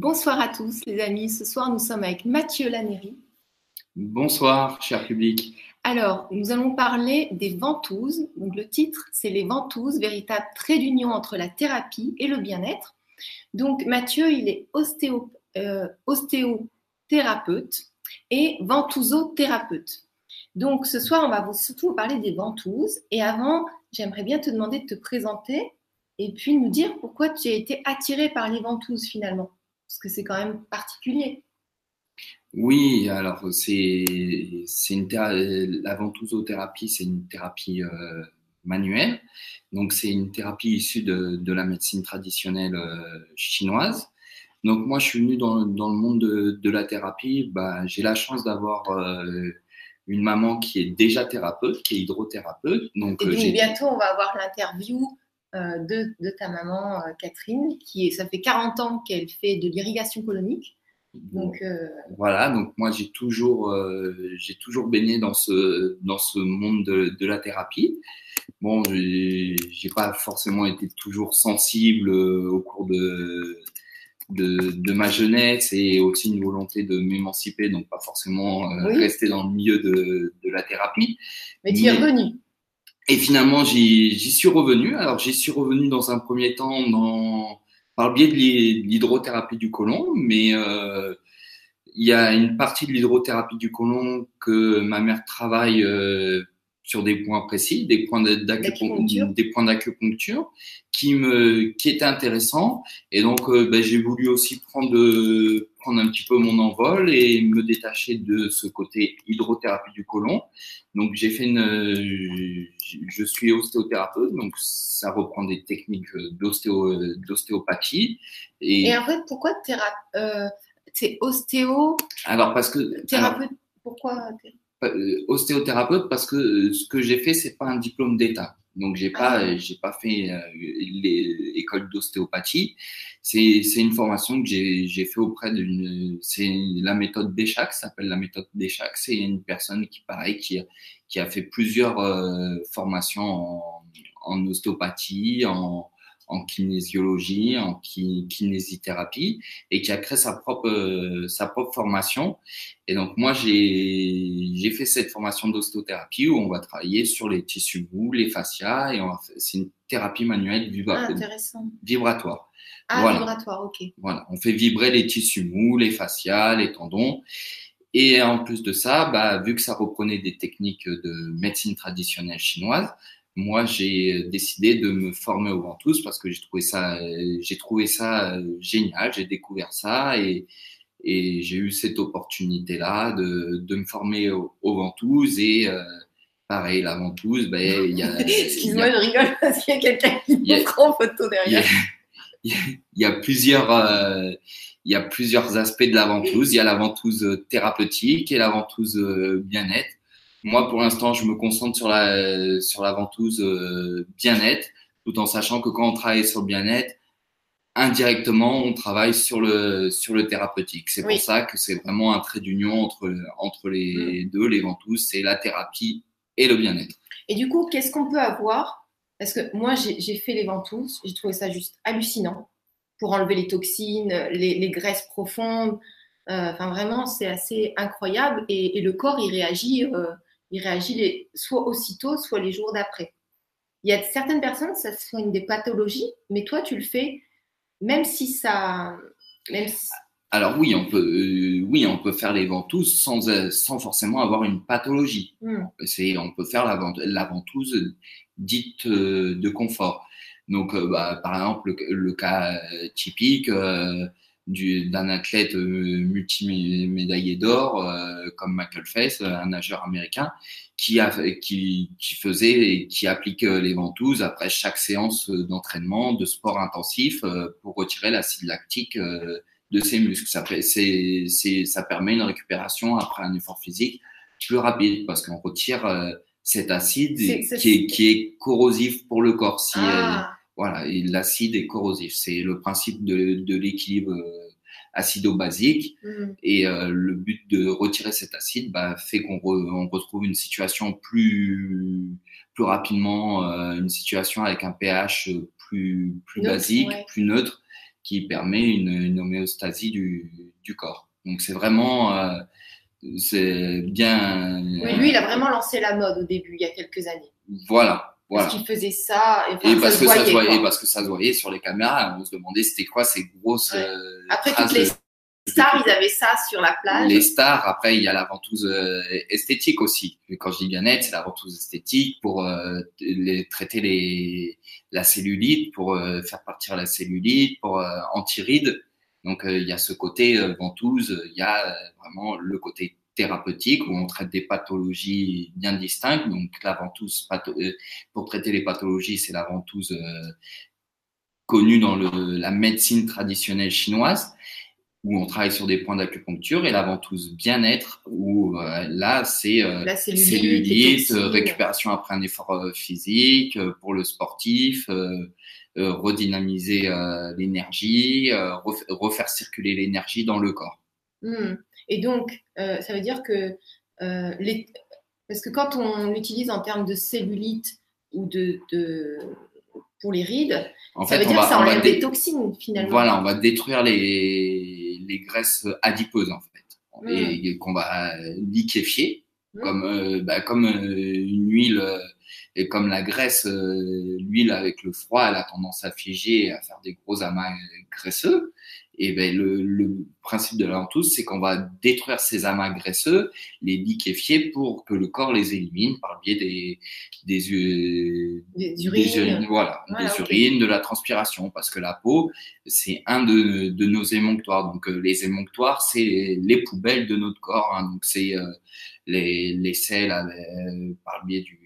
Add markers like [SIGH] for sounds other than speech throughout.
Bonsoir à tous les amis. Ce soir, nous sommes avec Mathieu Lanéry. Bonsoir, cher public. Alors, nous allons parler des ventouses. Donc, le titre, c'est Les ventouses, véritable trait d'union entre la thérapie et le bien-être. Donc, Mathieu, il est ostéo, euh, ostéothérapeute et ventousothérapeute. Donc, ce soir, on va surtout vous parler des ventouses. Et avant, j'aimerais bien te demander de te présenter et puis nous dire pourquoi tu as été attiré par les ventouses finalement. Parce que c'est quand même particulier. Oui, alors c'est une la ventousothérapie, c'est une thérapie euh, manuelle. Donc c'est une thérapie issue de, de la médecine traditionnelle euh, chinoise. Donc moi je suis venu dans, dans le monde de, de la thérapie. Bah, j'ai la chance d'avoir euh, une maman qui est déjà thérapeute, qui est hydrothérapeute. Donc, Et bientôt on va avoir l'interview de, de, ta maman Catherine, qui ça fait 40 ans qu'elle fait de l'irrigation colonique. Donc, euh, Voilà, donc moi j'ai toujours, euh, j'ai toujours baigné dans ce, dans ce monde de, de la thérapie. Bon, j'ai pas forcément été toujours sensible euh, au cours de, de, de, ma jeunesse et aussi une volonté de m'émanciper, donc pas forcément rester dans le milieu de, de la thérapie. Mais tu es revenu. Et finalement, j'y suis revenu. Alors, j'y suis revenu dans un premier temps dans par le biais de l'hydrothérapie du côlon, mais euh, il y a une partie de l'hydrothérapie du côlon que ma mère travaille euh, sur des points précis, des points d'acupuncture, des points d'acupuncture qui me qui étaient intéressants. Et donc euh, ben, j'ai voulu aussi prendre prendre un petit peu mon envol et me détacher de ce côté hydrothérapie du côlon. Donc j'ai fait une je suis ostéothérapeute donc ça reprend des techniques d'ostéo d'ostéopathie. Et, et en fait pourquoi euh, c'est ostéo Alors parce que thérapeute pourquoi euh, ostéothérapeute parce que euh, ce que j'ai fait c'est pas un diplôme d'état. Donc j'ai pas ah. j'ai pas fait euh, l'école d'ostéopathie. C'est c'est une formation que j'ai j'ai fait auprès d'une c'est la méthode Béchac s'appelle la méthode Béchac. C'est une personne qui pareil qui qui a fait plusieurs euh, formations en, en ostéopathie en en kinésiologie, en kinésithérapie, et qui a créé sa propre, euh, sa propre formation. Et donc moi, j'ai fait cette formation d'ostéothérapie où on va travailler sur les tissus mous, les fascias, et c'est une thérapie manuelle ah, vibratoire. Ah, vibratoire, ok. Voilà, on fait vibrer les tissus mous, les fascias, les tendons. Et en plus de ça, bah, vu que ça reprenait des techniques de médecine traditionnelle chinoise, moi, j'ai décidé de me former aux ventouses parce que j'ai trouvé ça, j'ai trouvé ça euh, génial. J'ai découvert ça et, et j'ai eu cette opportunité-là de, de me former aux, ventouses et euh, pareil, la ventouse, ben, [LAUGHS] il y a. Excuse-moi, je rigole parce qu'il y a quelqu'un qui me prend en photo derrière. [LAUGHS] Il y a, plusieurs, euh, il y a plusieurs aspects de la ventouse. Il y a la ventouse thérapeutique et la ventouse bien-être. Moi, pour l'instant, je me concentre sur la, sur la ventouse euh, bien-être, tout en sachant que quand on travaille sur le bien-être, indirectement, on travaille sur le, sur le thérapeutique. C'est pour ça que c'est vraiment un trait d'union entre, entre les mm. deux, les ventouses, c'est la thérapie et le bien-être. Et du coup, qu'est-ce qu'on peut avoir? Parce que moi, j'ai fait les ventouses, j'ai trouvé ça juste hallucinant pour enlever les toxines, les, les graisses profondes. Euh, enfin, vraiment, c'est assez incroyable et, et, le corps, il réagit. Euh, il réagit soit aussitôt, soit les jours d'après. Il y a certaines personnes, ça soigne des pathologies, mais toi, tu le fais même si ça. Alors oui, on peut, euh, oui, on peut faire les ventouses sans, euh, sans forcément avoir une pathologie. Hmm. C'est, on peut faire la, la ventouse dite euh, de confort. Donc, bah, par exemple, le, cas typique, d'un athlète euh, multimédaillé d'or euh, comme Michael Phelps, un nageur américain, qui, a, qui, qui faisait et qui applique euh, les ventouses après chaque séance d'entraînement, de sport intensif, pour retirer l'acide lactique de ses muscles. Ça, c'est, c'est, ça permet une récupération après un effort physique plus rapide parce qu'on retire cet acide qui, est, qui est corrosif pour le corps. Si, ah. Voilà, l'acide est corrosif. C'est le principe de, de l'équilibre euh, acido-basique. Mm. Et euh, le but de retirer cet acide bah, fait qu'on on retrouve une situation plus, plus rapidement, euh, une situation avec un pH plus, plus basique, plus neutre, qui permet une, une homéostasie du, du, corps. Donc c'est vraiment euh, c'est bien. Oui, lui, il a vraiment lancé la mode au début, il y a quelques années. Voilà. Voilà. Parce qu'il faisait ça. Et, parce que ça se voyait, parce que ça se voyait sur les caméras. On se demandait c'était quoi ces grosses. Ouais. Euh, Après, toutes les stars, ils avaient ça sur la plage. Les stars, après, il y a la ventouse euh, esthétique aussi. Et quand je dis bien-être, c'est la ventouse esthétique pour euh, les, traiter les, la cellulite, pour euh, faire partir la cellulite, pour euh, anti-rides. Donc, il y a ce côté ventouse, il y a vraiment le côté thérapeutique où on traite des pathologies bien distinctes. Donc, la ventouse, pour traiter les pathologies, c'est la ventouse connue dans le, la médecine traditionnelle chinoise où on travaille sur des points d'acupuncture et la ventouse bien-être où euh, là c'est euh, cellulite, récupération après un effort euh, physique euh, pour le sportif, redynamiser l'énergie, refaire circuler l'énergie dans le corps. Mmh. Et donc ça veut dire que les... parce que quand on l'utilise en termes de cellulite ou de, de pour les rides, en ça fait, veut dire va, que ça enlève des toxines finalement. Voilà, on va détruire les, les graisses adipeuses en fait, mmh. et qu'on va liquéfier, mmh. comme, euh, bah, comme euh, une huile, euh, et comme la graisse, euh, l'huile avec le froid, elle a tendance à figer et à faire des gros amas graisseux. Et ben le, le, principe de la ventouse, c'est qu'on va détruire ces amas graisseux, les liquéfier pour que le corps les élimine par le biais des des, des urines, des urines voilà, voilà, des okay. urines, de la transpiration, parce que la peau, c'est un de, de nos émonctoires. Donc euh, les émonctoires, c'est les poubelles de notre corps. Hein. Donc c'est euh, les les selles euh, par le biais du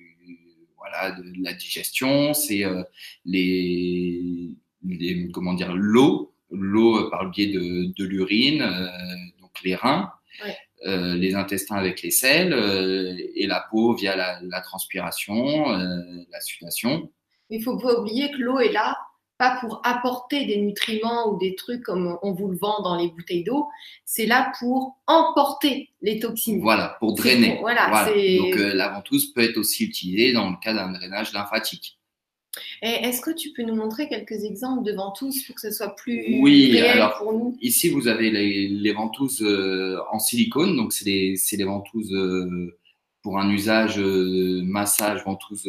voilà de, de la digestion, c'est euh, les, les comment dire l'eau l'eau par le biais de, de l'urine, euh, donc les reins, ouais. euh, les intestins avec les selles euh, et la peau via la, la transpiration, la sudation. Il ne faut pas oublier que l'eau est là pas pour apporter des nutriments ou des trucs comme on vous le vend dans les bouteilles d'eau, c'est là pour emporter les toxines. Voilà, pour drainer. Pour, voilà, voilà. Donc la ventouse peut être aussi utilisée dans le cas d'un drainage lymphatique. Est-ce que tu peux nous montrer quelques exemples de ventouses pour que ce soit plus oui, réel alors, pour nous? Ici, vous avez les, les ventouses euh, en silicone, donc c'est des, des, ventouses euh, pour un usage euh, massage ventouse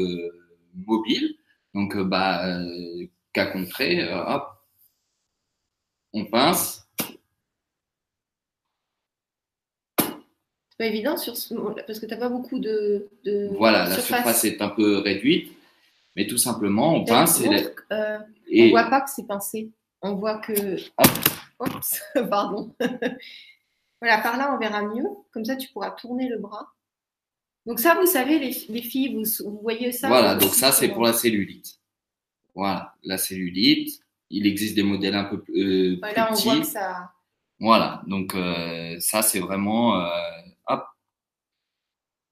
mobile. Donc, bah, cas concret, hop, on pince. C'est pas évident sur ce, parce que tu n'as pas beaucoup de, de voilà, surface. la surface est un peu réduite. Mais tout simplement, on pince et, donc, euh, et... on voit pas que c'est pincé. On voit que. Hop. Oups, [LAUGHS] pardon. [LAUGHS] voilà, par là, on verra mieux. Comme ça, tu pourras tourner le bras. Donc ça, vous savez, les, les filles, vous, vous, voyez ça Voilà, donc ça, c'est pour la cellulite. Voilà, la cellulite. Il existe des modèles un peu euh, voilà, plus petits. on voit que ça. Voilà, donc euh, ça, c'est vraiment. Euh, hop.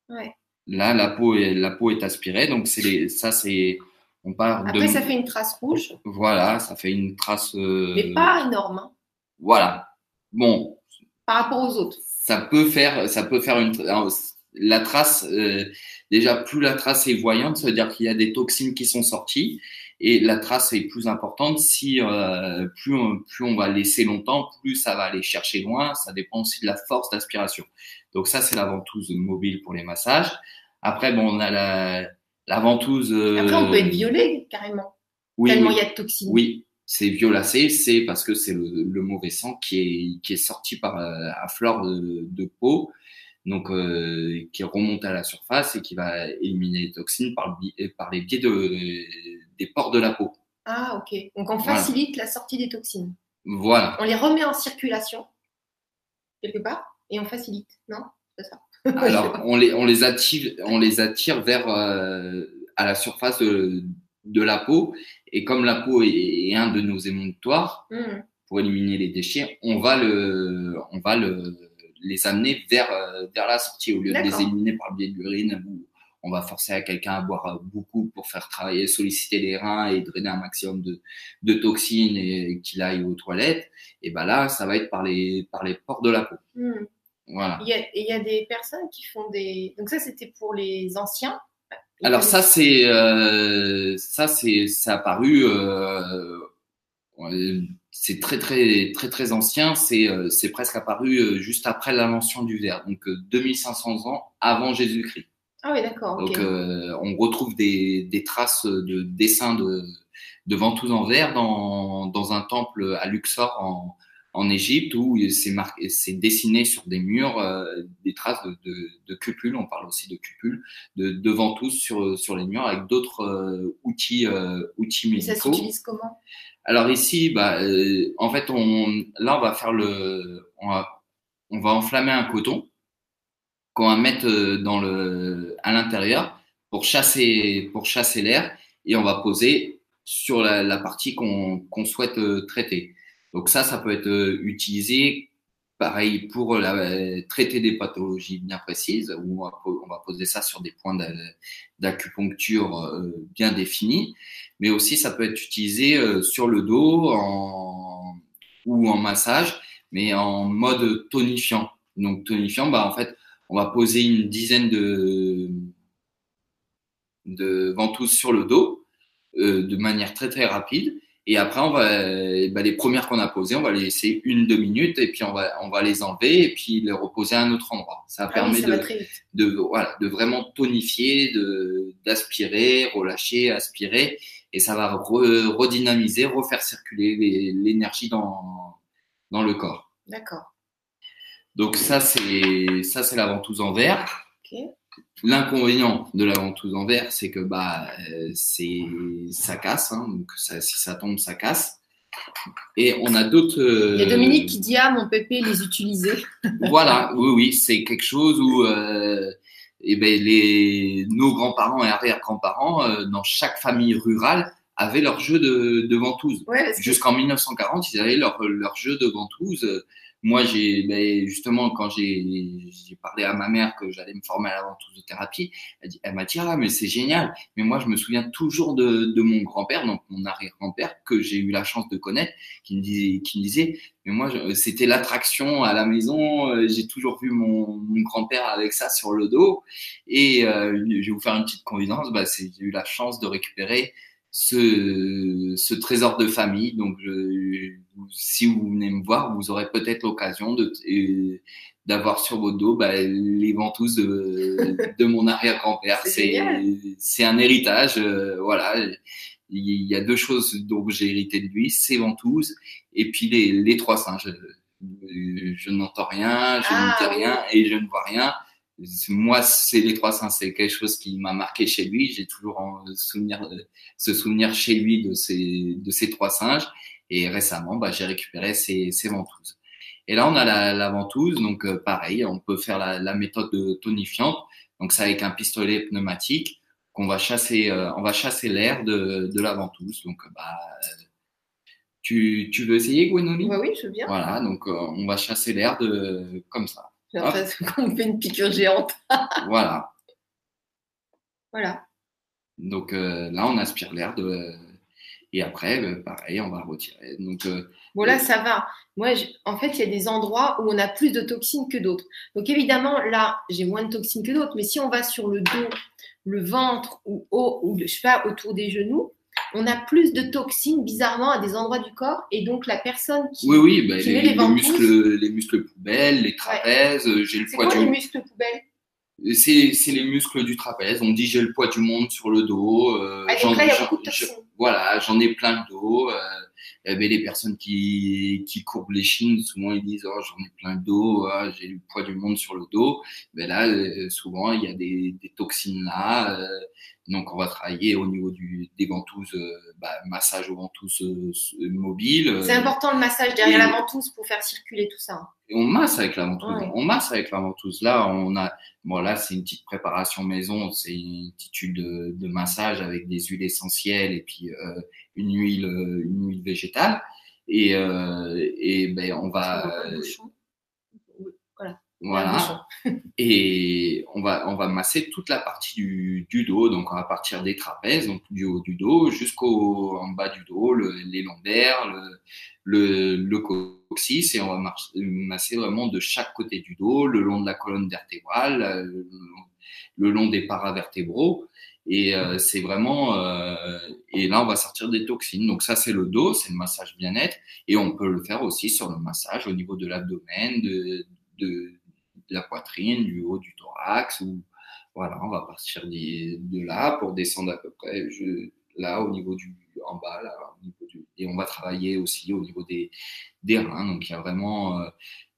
Ouais. Là, la peau est, la peau est aspirée, donc c'est ça, c'est, on part Après, de, ça fait une trace rouge. Voilà, ça fait une trace. Euh, Mais pas énorme. Hein. Voilà. Bon. Par rapport aux autres. Ça peut faire, ça peut faire une, la trace. Euh, déjà, plus la trace est voyante, ça veut dire qu'il y a des toxines qui sont sorties, et la trace est plus importante si euh, plus on, plus on va laisser longtemps, plus ça va aller chercher loin. Ça dépend aussi de la force d'aspiration. Donc ça, c'est la ventouse mobile pour les massages. Après, bon, on a la, la ventouse. Euh... Après, on peut être violé carrément. Oui, tellement oui. il y a de toxines. Oui, c'est violacé, c'est parce que c'est le, le, mauvais sang qui est, qui est sorti par euh, à fleur de, de peau, donc euh, qui remonte à la surface et qui va éliminer les toxines par, le, par les biais de, des pores de la peau. Ah, ok. Donc on facilite voilà. la sortie des toxines. Voilà. On les remet en circulation quelque part et on facilite, non? C'est ça. [LAUGHS] Alors, on les, on les attire, on les attire vers euh, à la surface de, de, la peau. Et comme la peau est, est un de nos émonctoires, mm. pour éliminer les déchets, on va le, on va le, les amener vers, vers la sortie au lieu de les éliminer par le biais de l'urine on va forcer à quelqu'un à boire beaucoup pour faire travailler, solliciter les reins et drainer un maximum de, de toxines et qu'il aille aux toilettes. Et ben là, ça va être par les, par les pores de la peau. Mm. Voilà. Il y, a, il y a des personnes qui font des. Donc ça, c'était pour les anciens? Alors ça, c'est euh, ça, c'est ça apparu euh, c'est très très très très ancien. C'est c'est presque apparu juste après l'invention du verre, donc 2500 ans avant Jésus-Christ. Ah oui, d'accord. Donc on retrouve des, des traces de dessins de de ventouses en verre dans dans un temple à Luxor en en Égypte où c'est marqué, c'est dessiné sur des murs euh, des traces de, de, de, cupules, on parle aussi de cupules, de, de ventouses sur sur les murs avec d'autres euh, outils euh, outils médicaux. Et ça s'utilise comment? Alors ici, bah, en fait, on là on va faire le, on va, on va enflammer un coton qu'on va mettre dans le à l'intérieur pour chasser pour chasser l'air et on va poser sur la, partie qu'on qu'on souhaite traiter. Donc ça, ça peut être euh, utilisé pareil pour traiter des pathologies bien précises, où on va, poser ça sur des points d'acupuncture euh, bien définis, mais aussi ça peut être utilisé euh, sur le dos ou en massage, mais en mode tonifiant. Donc tonifiant, bah en fait, on va poser une dizaine de, de ventouses sur le dos de manière très très rapide et après, on va, bah, les premières qu'on a posées, on va les laisser une, deux minutes et puis on va, on va les enlever et puis les reposer à un autre endroit. Ça ah permet de, de, voilà, de vraiment tonifier, d'aspirer, relâcher, aspirer et ça va redynamiser, refaire circuler l'énergie dans, dans le corps. D'accord. Donc ça, c'est, ça, c'est la ventouse en verre. L'inconvénient de la ventouse en verre, c'est que bah, euh, c'est ça casse, hein, donc ça, si ça tombe, ça casse. Et on a d'autres. Il y a Dominique qui dit ah mon pépé les utiliser. [LAUGHS] voilà, oui oui, c'est quelque chose où euh, eh ben les nos grands-parents et arrière-grands-parents euh, dans chaque famille rurale avaient leur jeu de, de ventouse. Jusqu'en 1940, ils avaient leur leur jeu de ventouse moi, j'ai ben, justement quand j'ai parlé à ma mère que j'allais me former à la thérapie, elle, m'a dit ah mais c'est génial. Mais moi, je me souviens toujours de, de mon grand-père, donc mon arrière-grand-père que j'ai eu la chance de connaître, qui me disait, qui me disait mais moi, c'était l'attraction à la maison. Euh, j'ai toujours vu mon, mon grand-père avec ça sur le dos. Et euh, je vais vous faire une petite confidence. Bah, j'ai eu la chance de récupérer ce, ce trésor de famille. Donc, je, si vous venez me voir, vous aurez peut-être l'occasion de d'avoir sur votre dos bah, les ventouses de, [LAUGHS] de mon arrière-grand-père. C'est c'est un héritage. Euh, voilà, il y a deux choses dont j'ai hérité de lui ces ventouses et puis les, les trois singes. Je, n'entends rien, je ne dis ah rien et je ne vois rien moi, c'est les trois saints, c'est quelque chose qui m'a marqué chez lui. J'ai toujours en souvenir, ce souvenir chez lui de ces, de ces trois singes. Et récemment, bah, j'ai récupéré ces, ces ventouses. Et là, on a la, la ventouse. Donc, euh, pareil, on peut faire la, la méthode de tonifiante. Donc, c'est avec un pistolet pneumatique qu'on va chasser, euh, on va chasser l'air de, de la ventouse. Donc, bah, tu, tu veux essayer, Gwenoline? Bah Oui, je veux bien. Voilà, donc euh, on va chasser l'air de comme ça. J'ai l'impression [LAUGHS] qu'on fait une piqûre géante. [LAUGHS] voilà. Voilà. Donc euh, là, on aspire l'air de. Et après, euh, pareil, on va retirer. Donc, euh, bon, là, ça va. Moi, en fait, il y a des endroits où on a plus de toxines que d'autres. Donc, évidemment, là, j'ai moins de toxines que d'autres. Mais si on va sur le dos, le ventre ou, haut, ou je sais pas, autour des genoux, on a plus de toxines bizarrement à des endroits du corps et donc la personne qui, oui, oui, bah, les, met les, muscles, les muscles poubelles, les trapèzes, j'ai le poids quoi, du les muscles poubelles? C'est les muscles du trapèze. On dit j'ai le poids du monde sur le dos. Euh, ah, donc là, il y a beaucoup de voilà, j'en ai plein le dos. Euh, il y avait les personnes qui, qui courbent les chines, souvent ils disent oh, j'en ai plein le dos, ah, j'ai le poids du monde sur le dos. Mais là, euh, souvent il y a des, des toxines là. Euh, donc on va travailler au niveau du, des ventouses, euh, bah, massage aux ventouses mobiles. C'est important le massage derrière la ventouse pour faire circuler tout ça. Et on masse avec la ventouse. On masse avec la ventouse. Là, on a, bon là c'est une petite préparation maison, c'est une petite de, de, massage avec des huiles essentielles et puis euh, une huile, une huile végétale. Et, euh, et ben on va. Voilà. Et on va, on va masser toute la partie du, du dos. Donc, on va partir des trapèzes, donc du haut du dos jusqu'au en bas du dos, le, les lombaires, le, le, le, coccyx. Et on va masser vraiment de chaque côté du dos, le long de la colonne vertébrale, le, le long des paravertébraux. Et euh, c'est vraiment. Euh, et là, on va sortir des toxines. Donc, ça, c'est le dos, c'est le massage bien-être. Et on peut le faire aussi sur le massage au niveau de l'abdomen, de, de, la poitrine, du haut du thorax. Ou, voilà, on va partir de là pour descendre à peu près je, là, au niveau du. en bas, là, au niveau du, et on va travailler aussi au niveau des, des reins. Donc, il y a vraiment. Euh,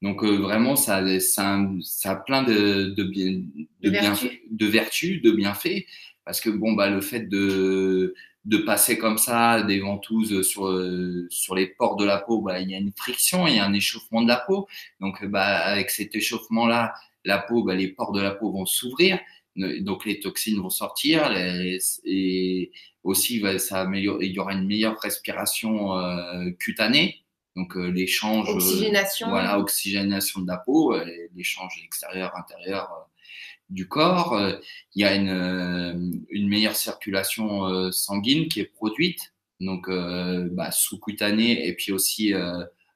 donc, vraiment, ça, ça, ça a plein de, de, bien, de, bien, de vertus, de bienfaits parce que bon bah le fait de de passer comme ça des ventouses sur sur les pores de la peau bah il y a une friction il y a un échauffement de la peau. Donc bah avec cet échauffement là la peau bah, les pores de la peau vont s'ouvrir donc les toxines vont sortir et aussi bah, ça améliore il y aura une meilleure respiration euh, cutanée. Donc euh, l'échange oxygénation voilà oxygénation de la peau l'échange extérieur intérieur du corps. Euh, il y a une, euh, une meilleure circulation euh, sanguine qui est produite, donc bah, sous-cutanée et puis aussi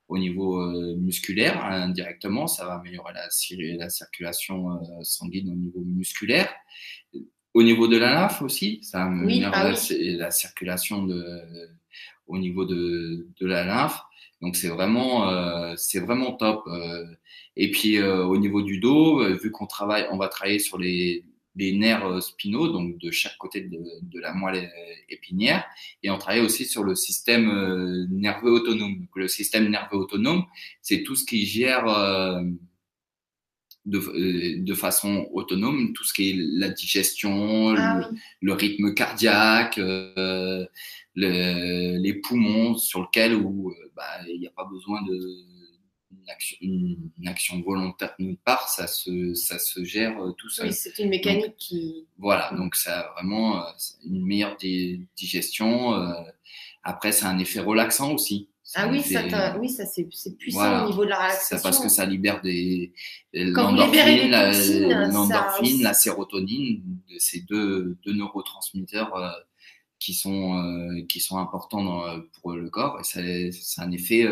au niveau musculaire indirectement. Ça va améliorer la, la circulation sanguine au niveau musculaire. Au niveau de la lymphe aussi, ça améliore ah la, circulation de, au niveau de, de la lymphe. Donc c'est vraiment, c'est vraiment top. Et puis euh, au niveau du dos, euh, vu qu'on travaille, on va travailler sur les, les nerfs euh, spinaux, donc de chaque côté de, de, la moelle épinière, et on travaille aussi sur le système nerveux autonome. Donc, le système nerveux autonome, c'est tout ce qui gère de, de, façon autonome tout ce qui est la digestion, ah le, rythme cardiaque, euh, le, les poumons sur lesquels où bah, il n'y a pas besoin de une action, volontaire de notre part, ça se, ça se gère euh, tout seul. Oui, c'est une mécanique qui. Voilà, donc ça a vraiment euh, une meilleure digestion. Euh, après, c'est un effet relaxant aussi. Ah oui, ça oui, ça c'est puissant au niveau de la relaxation. C'est parce que ça libère des l'endorphine, la, la, sérotonine, ces deux, deux neurotransmetteurs qui sont qui sont importants dans, pour le corps et c'est un effet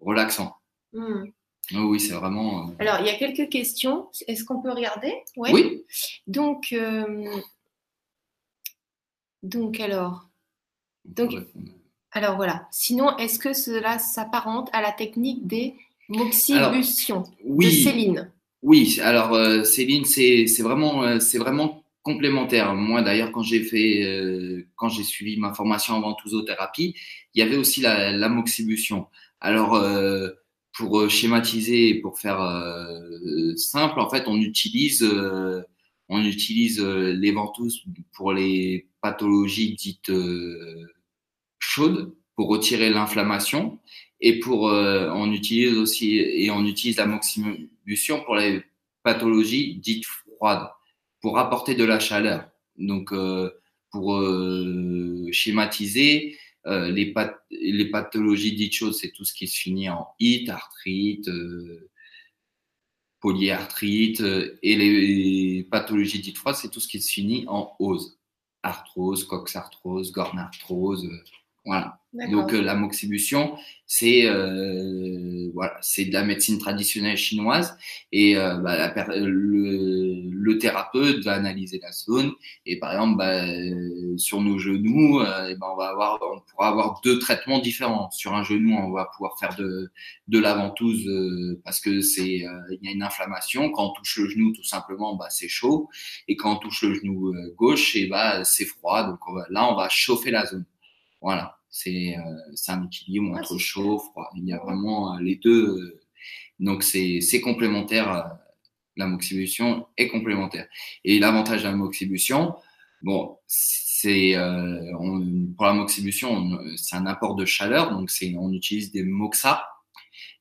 relaxant. Hmm. Oh oui, c'est vraiment. Euh, alors, il y a quelques questions. Est-ce qu'on peut regarder? Oui. Donc, euh, donc alors. Donc, alors voilà. Sinon, est-ce que cela s'apparente à la technique des moxibutions oui, de Céline? Oui. Alors, euh, Céline, c'est vraiment, c'est vraiment complémentaire. Moi, d'ailleurs, quand j'ai fait, quand j'ai suivi ma formation en ventousothérapie, il y avait aussi la, la moxibution. Alors pour euh, schématiser et pour faire euh, simple, en fait, on utilise, euh, on utilise les ventouses pour les pathologies dites chaudes pour retirer l'inflammation et pour on utilise aussi et on utilise la moxibution pour les pathologies dites froides pour apporter de la chaleur. Donc pour schématiser, euh, les, les, pathologies dites choses, c'est tout ce qui se finit en it, arthrite, euh, polyarthrite, euh, et les, pathologies dites froides, c'est tout ce qui se finit en ose, arthrose, coxarthrose, gornarthrose, voilà. Donc la moxibution, c'est euh, voilà, c'est de la médecine traditionnelle chinoise et euh, bah, la, le, le, thérapeute va analyser la zone et par exemple bah, sur nos genoux, euh, ben, on va avoir, on pourra avoir deux traitements différents. Sur un genou, on va pouvoir faire de de la ventouse euh, parce que c'est euh, il y a une inflammation. Quand on touche le genou, tout simplement, bah, c'est chaud et quand on touche le genou gauche, et bah c'est froid. Donc là, on va chauffer la zone. Voilà. C'est euh, un équilibre entre chaud, froid. Il y a vraiment euh, les deux. Euh, donc c'est complémentaire. la moxibution est complémentaire. Et l'avantage de la moxibution, bon, c'est pour la moxibution, c'est un apport de chaleur. Donc c'est on utilise des moxa.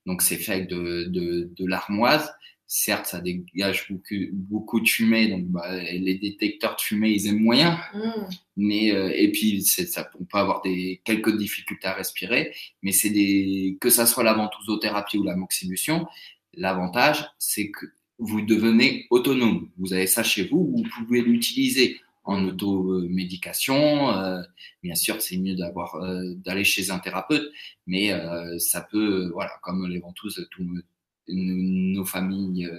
Donc c'est fait avec de, de, de l'armoise certes, ça dégage beaucoup, beaucoup de fumée, donc bah, les détecteurs de fumée, ils aiment moyen. Mm. Mais euh, et puis ça, on peut avoir des quelques difficultés à respirer, mais c'est des que ça soit la ventousothérapie ou la moxibution, l'avantage c'est que vous devenez autonome. Vous avez ça chez vous, vous pouvez l'utiliser en automédication. Euh, bien sûr, c'est mieux d'avoir euh, d'aller chez un thérapeute, mais euh, ça peut, voilà, comme les ventouses, tout, nos, familles,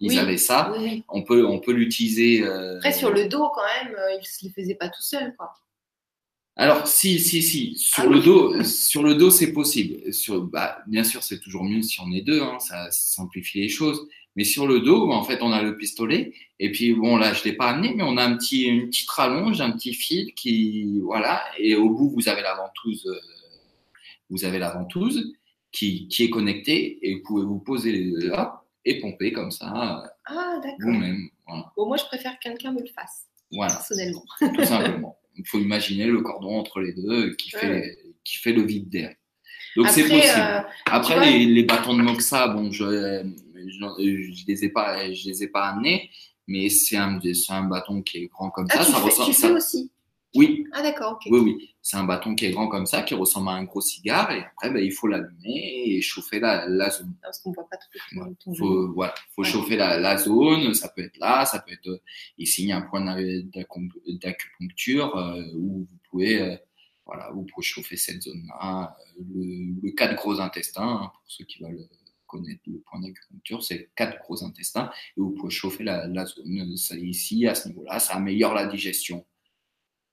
ils avaient ça. On peut, on peut l'utiliser. Après, sur le dos, quand même, ils ne le faisaient pas tout seuls, quoi. Alors, si, si, si. Sur, ah le, dos, [LAUGHS] sur le dos, c'est possible. Sur, bah, bien sûr, c'est toujours mieux si on est deux, hein, ça simplifie les choses. Mais sur le dos, en fait, on a le pistolet. Et puis, bon, là, je l'ai pas amené, mais on a un petit, une petite rallonge, un petit fil qui, voilà. Et au bout, vous avez la ventouse, euh, vous avez la ventouse qui, qui est connectée et vous pouvez vous poser là et pomper comme ça. Ah, d'accord. Vous-même. Bon, moi, je préfère que quelqu'un me le fasse. Voilà. Personnellement. Tout simplement. Il faut imaginer le cordon entre les deux qui fait, qui fait le vide d'air. Donc c'est possible. Euh, Après les, les, bâtons de Moxa, bon, je, je, les ai pas, je les ai pas amenés, mais c'est un, un bâton qui est grand comme ah, ça. Tu ça fais, ressemble. Tu fais aussi? Oui. Ah d'accord. ok. Oui oui. C'est un bâton qui est grand comme ça, qui ressemble à un gros cigare, et après ben, il faut l'allumer et chauffer la, la zone. Parce qu'on voit pas tout. Voilà. Faut, voilà. faut chauffer la, la, zone. Ça peut être là, ça peut être ici il y a un point d'acupuncture euh, où vous pouvez euh, voilà, vous pouvez chauffer cette zone-là. Le, le cas de gros intestins, hein, pour ceux qui veulent connaître le point d'acupuncture, c'est quatre gros intestins et vous pouvez chauffer la, la zone. Ça, ici, à ce niveau-là, ça améliore la digestion.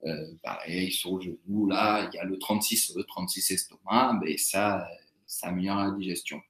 Euh, pareil, sur le genou, là, il y a le 36, le 36 estomac, mais ça, ça améliore la digestion.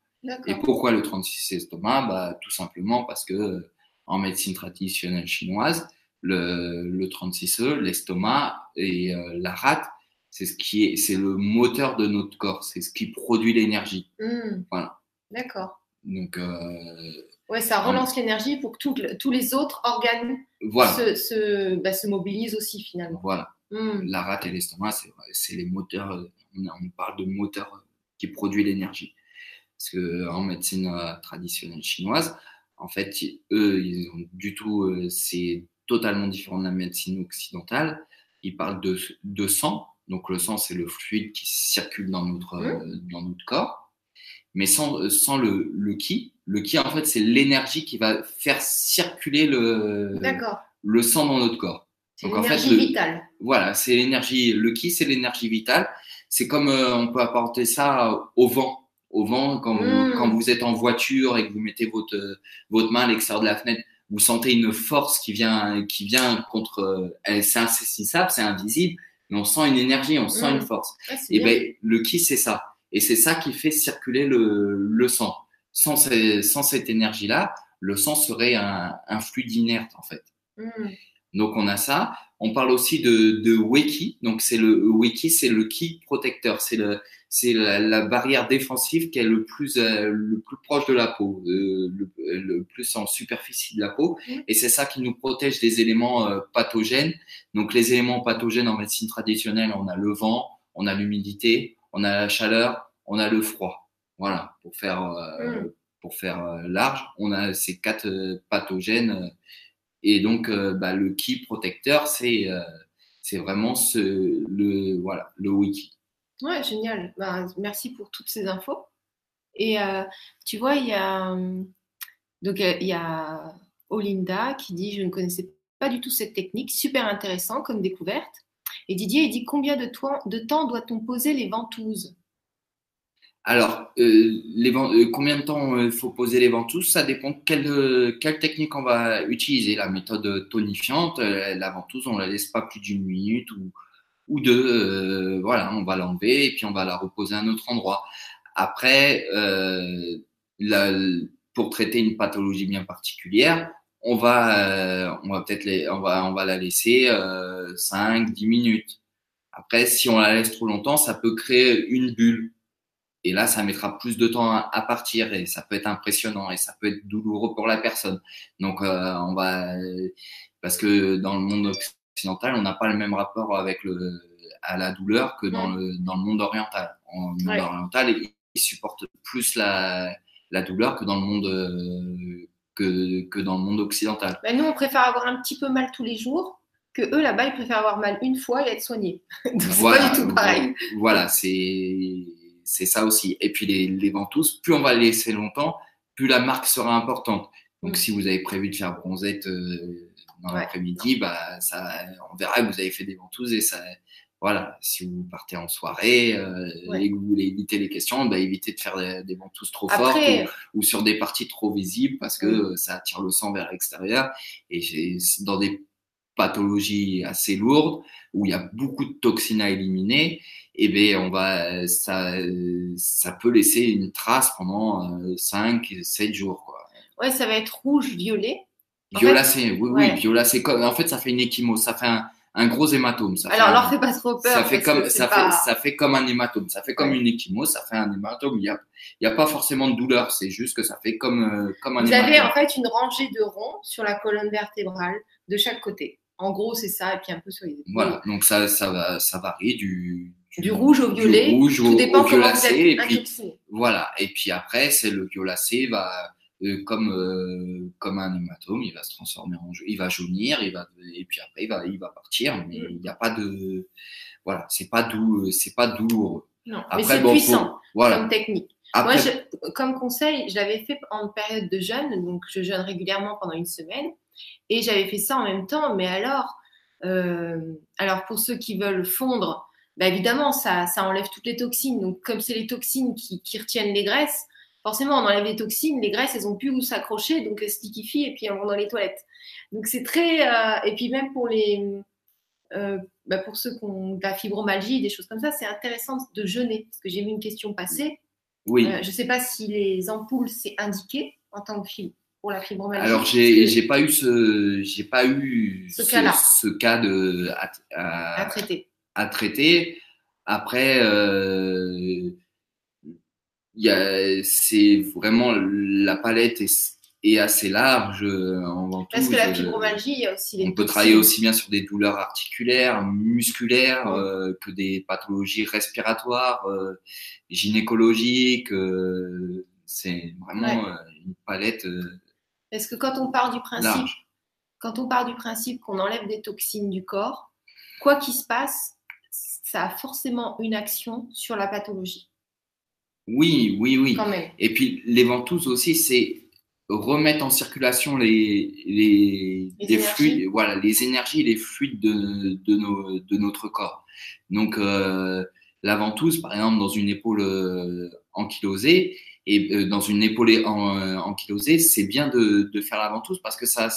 Et pourquoi le 36 estomac? Bah, Tout simplement parce que en médecine traditionnelle chinoise, le, le 36e, l'estomac et euh, la rate, c'est ce qui est, c'est le moteur de notre corps, c'est ce qui produit l'énergie. Mmh. Voilà. D'accord. Donc. Euh, ouais, ça relance l'énergie pour que tous les autres organes voilà. se, se, bah, se, mobilisent aussi finalement. Voilà. Mmh. La rate et l'estomac, c'est les moteurs. On, parle de moteur qui produit l'énergie. Parce que en médecine euh, traditionnelle chinoise, en fait, eux, ils ont du tout. Euh, c'est totalement différent de la médecine occidentale. Ils parlent de, de sang. Donc le sang, c'est le fluide qui circule dans notre, mmh. dans notre corps mais sans, sans le, le ki. Le ki, en fait, c'est l'énergie qui va faire circuler le, le sang dans notre corps. C'est l'énergie vitale. Voilà, c'est l'énergie. Le ki, c'est l'énergie vitale. C'est comme euh, on peut apporter ça au vent. Au vent, quand, mmh. quand vous êtes en voiture et que vous mettez votre, votre main à l'extérieur de la fenêtre, vous sentez une force qui vient, qui vient contre. Euh, c'est insaisissable, c'est invisible, mais on sent une énergie, on sent mmh. une force. et ben, le ki, c'est ça. Et c'est ça qui fait circuler le, le sang. Sans, ces, sans cette énergie-là, le sang serait un, un, fluide inerte, en fait. Mmh. Donc, on a ça. On parle aussi de, de Weki. Donc, c'est le Weki, c'est le ki protecteur. C'est le, c'est la, la, barrière défensive qui est le plus, euh, le plus proche de la peau, euh, le, le, plus en superficie de la peau. Mmh. Et c'est ça qui nous protège des éléments euh, pathogènes. Donc, les éléments pathogènes en médecine traditionnelle, on a le vent, on a l'humidité, on a la chaleur, on a le froid. Voilà, pour faire, euh, mm. pour faire euh, large, on a ces quatre euh, pathogènes. Et donc, bah, le ki protecteur, c'est c'est vraiment ce, le, voilà, le wiki. Ouais, génial. Bah, merci pour toutes ces infos. Et tu vois, il y a, donc, il y a Olinda qui dit Je ne connaissais pas du tout cette technique, super intéressant comme découverte. Et Didier, il dit Combien de, de temps doit-on poser les ventouses? Alors, euh, les, euh, combien de temps il euh, faut poser les ventouses? Ça dépend de quelle, quelle technique on va utiliser. La méthode tonifiante, la ventouse, on la laisse pas plus d'une minute ou, ou deux. voilà, on va l'enlever et puis on va la reposer à un autre endroit. Après, pour traiter une pathologie bien particulière, on va, on va peut-être on va, on va la laisser 5, 10 minutes. Après, si on la laisse trop longtemps, ça peut créer une bulle. Et là, ça mettra plus de temps à, partir et ça peut être impressionnant et ça peut être douloureux pour la personne. Donc, euh, on va, parce que dans le monde occidental, on n'a pas le même rapport avec le, à la douleur que dans le, dans le monde oriental. En monde ouais. oriental, ils supportent plus la, la douleur que dans le monde, euh, que, que dans le monde occidental. Ben nous, on préfère avoir un petit peu mal tous les jours que eux là-bas, ils préfèrent avoir mal une fois et être soignés. [LAUGHS] Donc, voilà, c'est pas du tout pareil. Voilà, c'est c'est ça aussi. Et puis les, les, ventouses, plus on va les laisser longtemps, plus la marque sera importante. Donc mmh. si vous avez prévu de faire bronzette euh, dans ouais. l'après-midi, bah ça, on verra que vous avez fait des ventouses et ça, voilà, si vous partez en soirée euh, et que vous voulez éviter les questions, bah, évitez de faire des, ventouses trop fortes ou, sur des parties trop visibles parce que ça attire le sang vers l'extérieur. Et dans des pathologies assez lourdes où il y a beaucoup de toxines à éliminer, et eh bien on va, ça, ça peut laisser une trace pendant 5, euh, 7 jours. Quoi. Ouais, ça va être rouge, violet. Violacé, oui, oui, violacé. En fait, ça fait une échymose, ça fait un, un gros hématome. Ça Alors, leur fait pas trop peur. Ça fait comme, ça fait, ça fait comme un hématome. Ça fait comme une échymose, ça fait un hématome. Il y a, il y a pas forcément de douleur. C'est juste que ça fait comme, euh, comme un Vous avez en fait une rangée de ronds sur la colonne vertébrale de chaque côté. En gros, c'est ça, et puis un peu sur les épaules. Voilà. Donc, ça, ça, va, ça varie du, du, rouge au violet. Du rouge Tout dépend au violacé. Et puis, voilà. Et puis après, c'est le violacé va, euh, comme euh, comme un hématome, il va se transformer en il va jaunir, il va et puis après il va il va partir, mais mm. il n'y a pas de voilà, c'est pas doux, c'est pas douloureux. Non, mais c'est puissant voilà. comme technique. Moi, comme conseil, je l'avais fait en période de jeûne, donc je jeûne régulièrement pendant une semaine, et j'avais fait ça en même temps. Mais alors, euh, alors pour ceux qui veulent fondre, bah évidemment, ça, ça enlève toutes les toxines. Donc, comme c'est les toxines qui, qui retiennent les graisses, forcément, on enlève les toxines, les graisses, elles ont plus où s'accrocher, donc elles se liquifient et puis elles vont dans les toilettes. Donc c'est très. Euh, et puis même pour les. Euh, bah pour ceux qui ont de la fibromyalgie, des choses comme ça, c'est intéressant de jeûner. Parce que j'ai vu une question passer. Oui. Euh, je ne sais pas si les ampoules, c'est indiqué en tant que fil pour la fibromyalgie. Alors, j'ai pas eu ce, j'ai pas eu ce, ce, cas de à, à, traiter. À traiter. Après, euh, c'est vraiment la palette est, assez large en Parce que la fibromyalgie, il y a aussi les On peut travailler aussi bien sur des douleurs articulaires, musculaires, euh, que des pathologies respiratoires, euh, gynécologiques. Euh, c'est vraiment une palette. Parce que quand on part du principe, quand on part du principe qu'on enlève des toxines du corps, quoi qu'il se passe, ça a forcément une action sur la pathologie. Oui, oui, oui. Et puis les ventouses aussi, c'est remettre en circulation les, les, les, fluides, voilà, les énergies, les fluides de, de, nos, de notre corps. Donc euh, la ventouse, par exemple, dans une épaule euh, ankylosée, et euh, dans une épaule en, euh, ankylosée, c'est bien de, de, faire la ventouse parce que ça,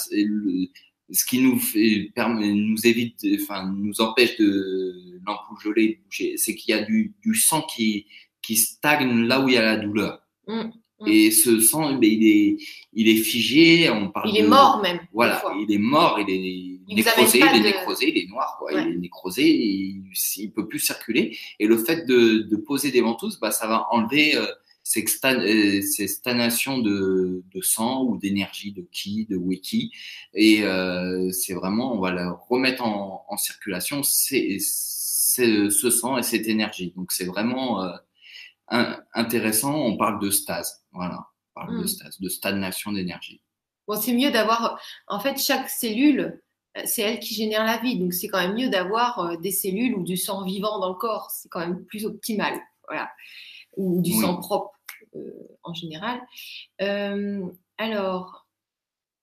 ce qui nous fait, permet, nous évite, enfin, nous empêche de l'ampoule gelée de c'est qu'il y a du, du sang qui, qui stagne là où il y a la douleur. Mm, mm. Et ce sang, eh il, est, il est figé. On parle il est mort même. Voilà, il est mort, il est nécrosé, il est nécrosé, il est noir, quoi. il est nécrosé, il, ne peut plus circuler. Et le fait de, de poser des ventouses, bah, ça va enlever euh, ces, euh, stagnations de, de sang ou d'énergie, de ki, de wiki. Et euh, c'est vraiment, on va la remettre en, en circulation, c'est ce sang et cette énergie. Donc c'est vraiment euh, intéressant, on parle de stase. Voilà, on parle de hmm. stase, de stagnation d'énergie. Bon, c'est mieux d'avoir. En fait, chaque cellule, c'est elle qui génère la vie. Donc, c'est quand même mieux d'avoir des cellules ou du sang vivant dans le corps. C'est quand même plus optimal. Voilà. Ou du sang propre euh, en général. alors,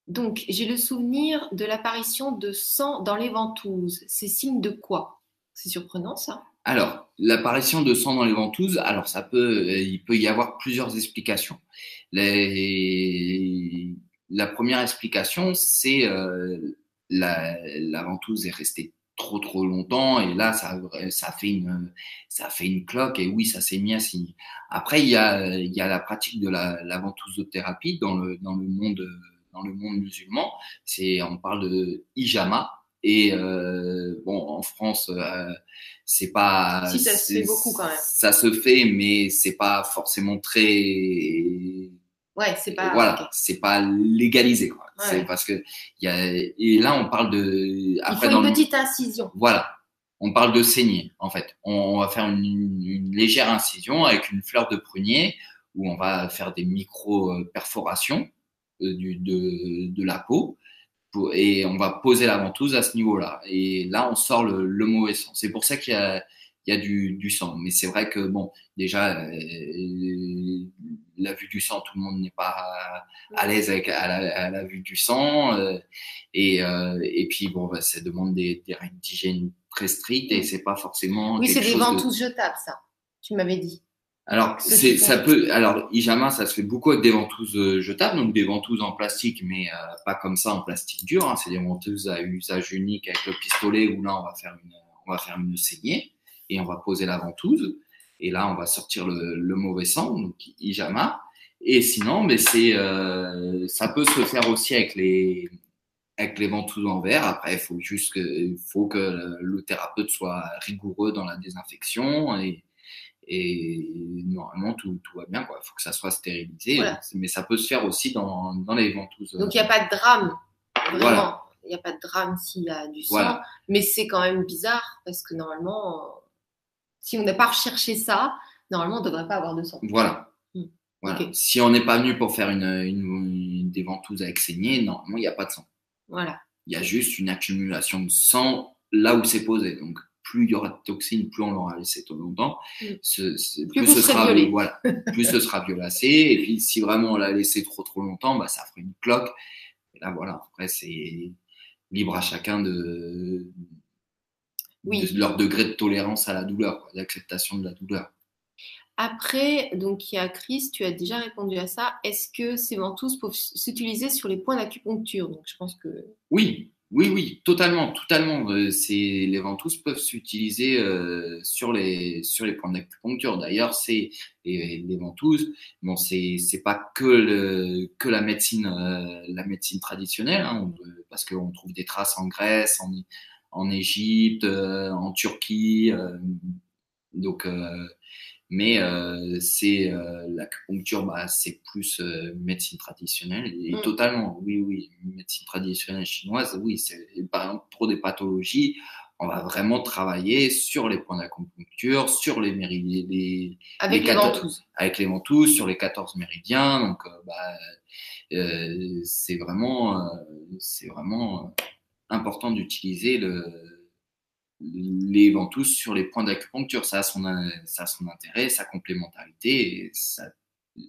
donc, j'ai le souvenir de l'apparition de sang dans les ventouses. C'est signe de quoi? C'est surprenant, ça alors, l'apparition de sang dans les ventouses, alors ça peut, euh, il peut y avoir plusieurs explications. Les, la première explication, c'est euh, la, la, ventouse est restée trop trop longtemps et là ça, ça fait une ça fait une cloque et oui ça s'est mis à signer. Après il y a il y a la pratique de la, la ventousothérapie dans le dans le monde dans le monde musulman. C'est on parle de hijama et euh, bon, en France, euh, c'est pas. Si ça se fait beaucoup quand même. Ça se fait, mais c'est pas forcément très. Ouais, c'est pas. Voilà, c'est pas légalisé quoi. C'est parce que y a et là on parle de. Après, Il faut une petite incision. Voilà, on parle de saigner en fait. On, va faire une, une, légère incision avec une fleur de prunier où on va faire des micro perforations euh, du, de, de la peau et on va poser la ventouse à ce niveau-là. Et là, on sort le, le mauvais sang. C'est pour ça qu'il y a, il y a du, du sang. Mais c'est vrai que, bon, déjà, euh, la vue du sang, tout le monde n'est pas à l'aise avec à la, à la, vue du sang. Euh, et, euh, et puis, bon, bah, ça demande des, des règles d'hygiène très strict et c'est pas forcément. Oui, c'est des ventouses jetables, ça. Tu m'avais dit. Alors, c'est, ça peut. Alors, Ijama, ça se fait beaucoup avec des ventouses euh, jetables, donc des ventouses en plastique, mais euh, pas comme ça en plastique dur. Hein. C'est des ventouses à usage unique avec le pistolet où là, on va faire une, on va faire une saignée et on va poser la ventouse. Et là, on va sortir le, le mauvais sang, donc Ijama. Et sinon, mais c'est, euh, ça peut se faire aussi avec les, avec les ventouses en verre. Après, il faut juste que, faut que le thérapeute soit rigoureux dans la désinfection et, et normalement tout, tout va bien. Il faut que ça soit stérilisé. Mais ça peut se faire aussi dans, dans les ventouses. Donc il n'y a pas de drame, vraiment. Il n'y a pas de drame s'il y a du sang. Mais c'est quand même bizarre parce que normalement, si on n'a pas recherché ça, normalement on ne devrait pas avoir de sang. Voilà. Si on n'est pas venu pour faire une, des ventouses avec saignée, normalement, il n'y a pas de sang. Voilà. Il y a juste une accumulation de sang là où c'est posé. Donc, plus il y aura de toxines, plus on l'aura laissé trop longtemps, mm. plus, ce sera, voilà, [LAUGHS] plus ce sera violacé. Et puis, si vraiment on l'a laissé trop trop longtemps, bah, ça ferait une cloque. Et là, voilà, après, c'est libre à chacun de, de, leur degré de tolérance à la douleur, d'acceptation de la douleur. Après, donc il y a Chris, tu as déjà répondu à ça. Est-ce que ces ventouses peuvent s'utiliser sur les points d'acupuncture? Donc je pense que oui, oui, oui, totalement, totalement. Euh, les ventouses peuvent s'utiliser euh, sur les sur les points d'acupuncture. D'ailleurs, c'est les, ventouses. Bon, c'est c'est pas que le, que la médecine euh, la médecine traditionnelle, hein, parce qu'on trouve des traces en Grèce, en en Égypte, en Turquie. donc mais euh, c'est euh, l'acupuncture, bah, c'est plus euh, médecine traditionnelle et mm. totalement, oui, oui, médecine traditionnelle chinoise, oui, c'est par exemple pour des pathologies, on va vraiment travailler sur les points d'acupuncture, sur les méridiens, les, avec les, ventouses, avec les ventouses, sur les 14 méridiens, donc bah, c'est vraiment, c'est vraiment important d'utiliser le les ventouses sur les points d'acupuncture. Ça a son, ça a son intérêt, sa complémentarité. Et ça,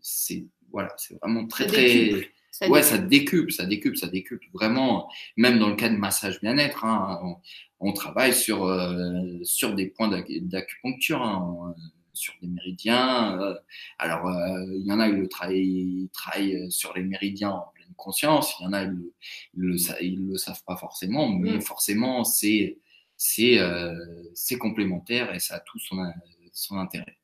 c'est voilà, c'est vraiment très très. Ça ouais, ça décupe, ça décupe, ça décupe vraiment. Même dans le cas de massage bien-être, hein, on, travaille sur euh, sur des points d'acupuncture, hein, sur des méridiens. Euh, alors, euh, il y en a qui le travaillent, travaillent sur les méridiens en pleine conscience. Il y en a ils le, ils le, savent pas forcément, mais mm. forcément c'est euh, c'est complémentaire et ça a tout son, son intérêt.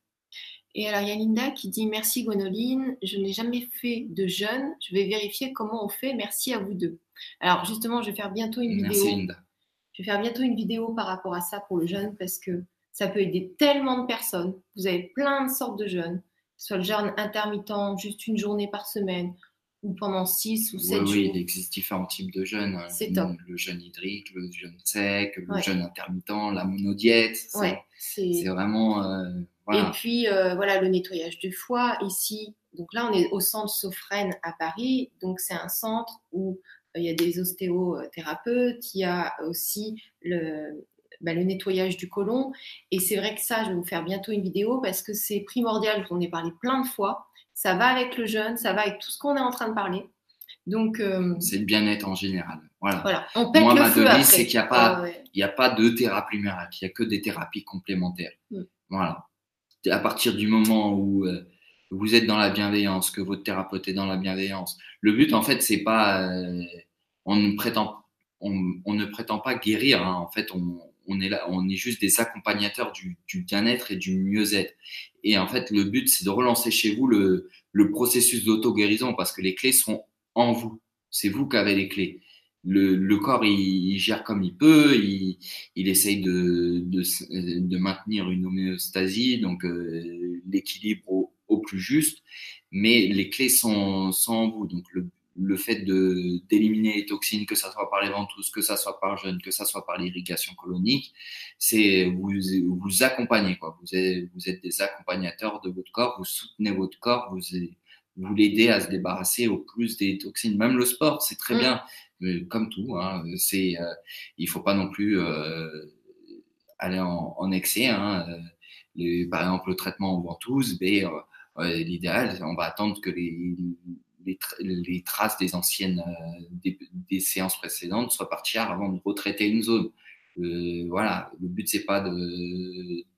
Et alors, il y a Linda qui dit Merci Gwenoline, je n'ai jamais fait de jeûne, je vais vérifier comment on fait, merci à vous deux. Alors, justement, je vais faire bientôt une vidéo. Merci Linda. Je vais faire bientôt une vidéo par rapport à ça pour le jeûne parce que ça peut aider tellement de personnes. Vous avez plein de sortes de jeûnes, soit le jeûne intermittent, juste une journée par semaine, ou pendant 6 ou 7 jours. Oui, il existe différents types de jeûnes. Hein. C'est top. Le jeûne hydrique, le jeûne sec, le jeûne intermittent, la monodiète. C'est vraiment. Euh, voilà. Et puis, euh, voilà, le nettoyage du foie. Ici, donc là, on est au centre Sophrène à Paris. Donc, c'est un centre où euh, il y a des ostéothérapeutes, il y a aussi le, bah, le nettoyage du côlon. Et c'est vrai que ça, je vais vous faire bientôt une vidéo parce que c'est primordial. On est parlé plein de fois ça va avec le jeûne, ça va avec tout ce qu'on est en train de parler. Donc, euh, c'est le bien-être en général. Voilà. voilà. On Moi, ma devise, c'est qu'il n'y a pas, il a pas de thérapie miracle, il n'y a que des thérapies complémentaires. Mm. Voilà. À partir du moment où euh, vous êtes dans la bienveillance, que votre thérapeute est dans la bienveillance, le but, en fait, c'est pas, euh, on ne prétend, on, ne prétend pas guérir. Hein. En fait, on, on est là, on est juste des accompagnateurs du, bien-être et du mieux-être. Et en fait, le but, c'est de relancer chez vous le, processus d'auto-guérison parce que les clés sont en vous. C'est vous qui avez les clés. Le, corps, il, gère comme il peut, il, essaye de, maintenir une homéostasie, donc euh, l'équilibre au, au, plus juste, mais les clés sont, sont en vous. Donc le, le fait de d'éliminer les toxines, que ça soit par les ventouses, que ça soit par jeûne, que ça soit par l'irrigation colonique, c'est vous vous accompagnez quoi. Vous êtes, vous êtes des accompagnateurs de votre corps, vous soutenez votre corps, vous vous l'aidez à se débarrasser au plus des toxines. Même le sport, c'est très mm. bien, mais comme tout. Hein, c'est euh, il faut pas non plus euh, aller en, en excès. Hein, les, par exemple, le traitement en ventouse, ben, euh, l'idéal, on va attendre que les les, traces des anciennes euh, des, séances précédentes soient parties avant de retraiter une zone. voilà, le but c'est pas de,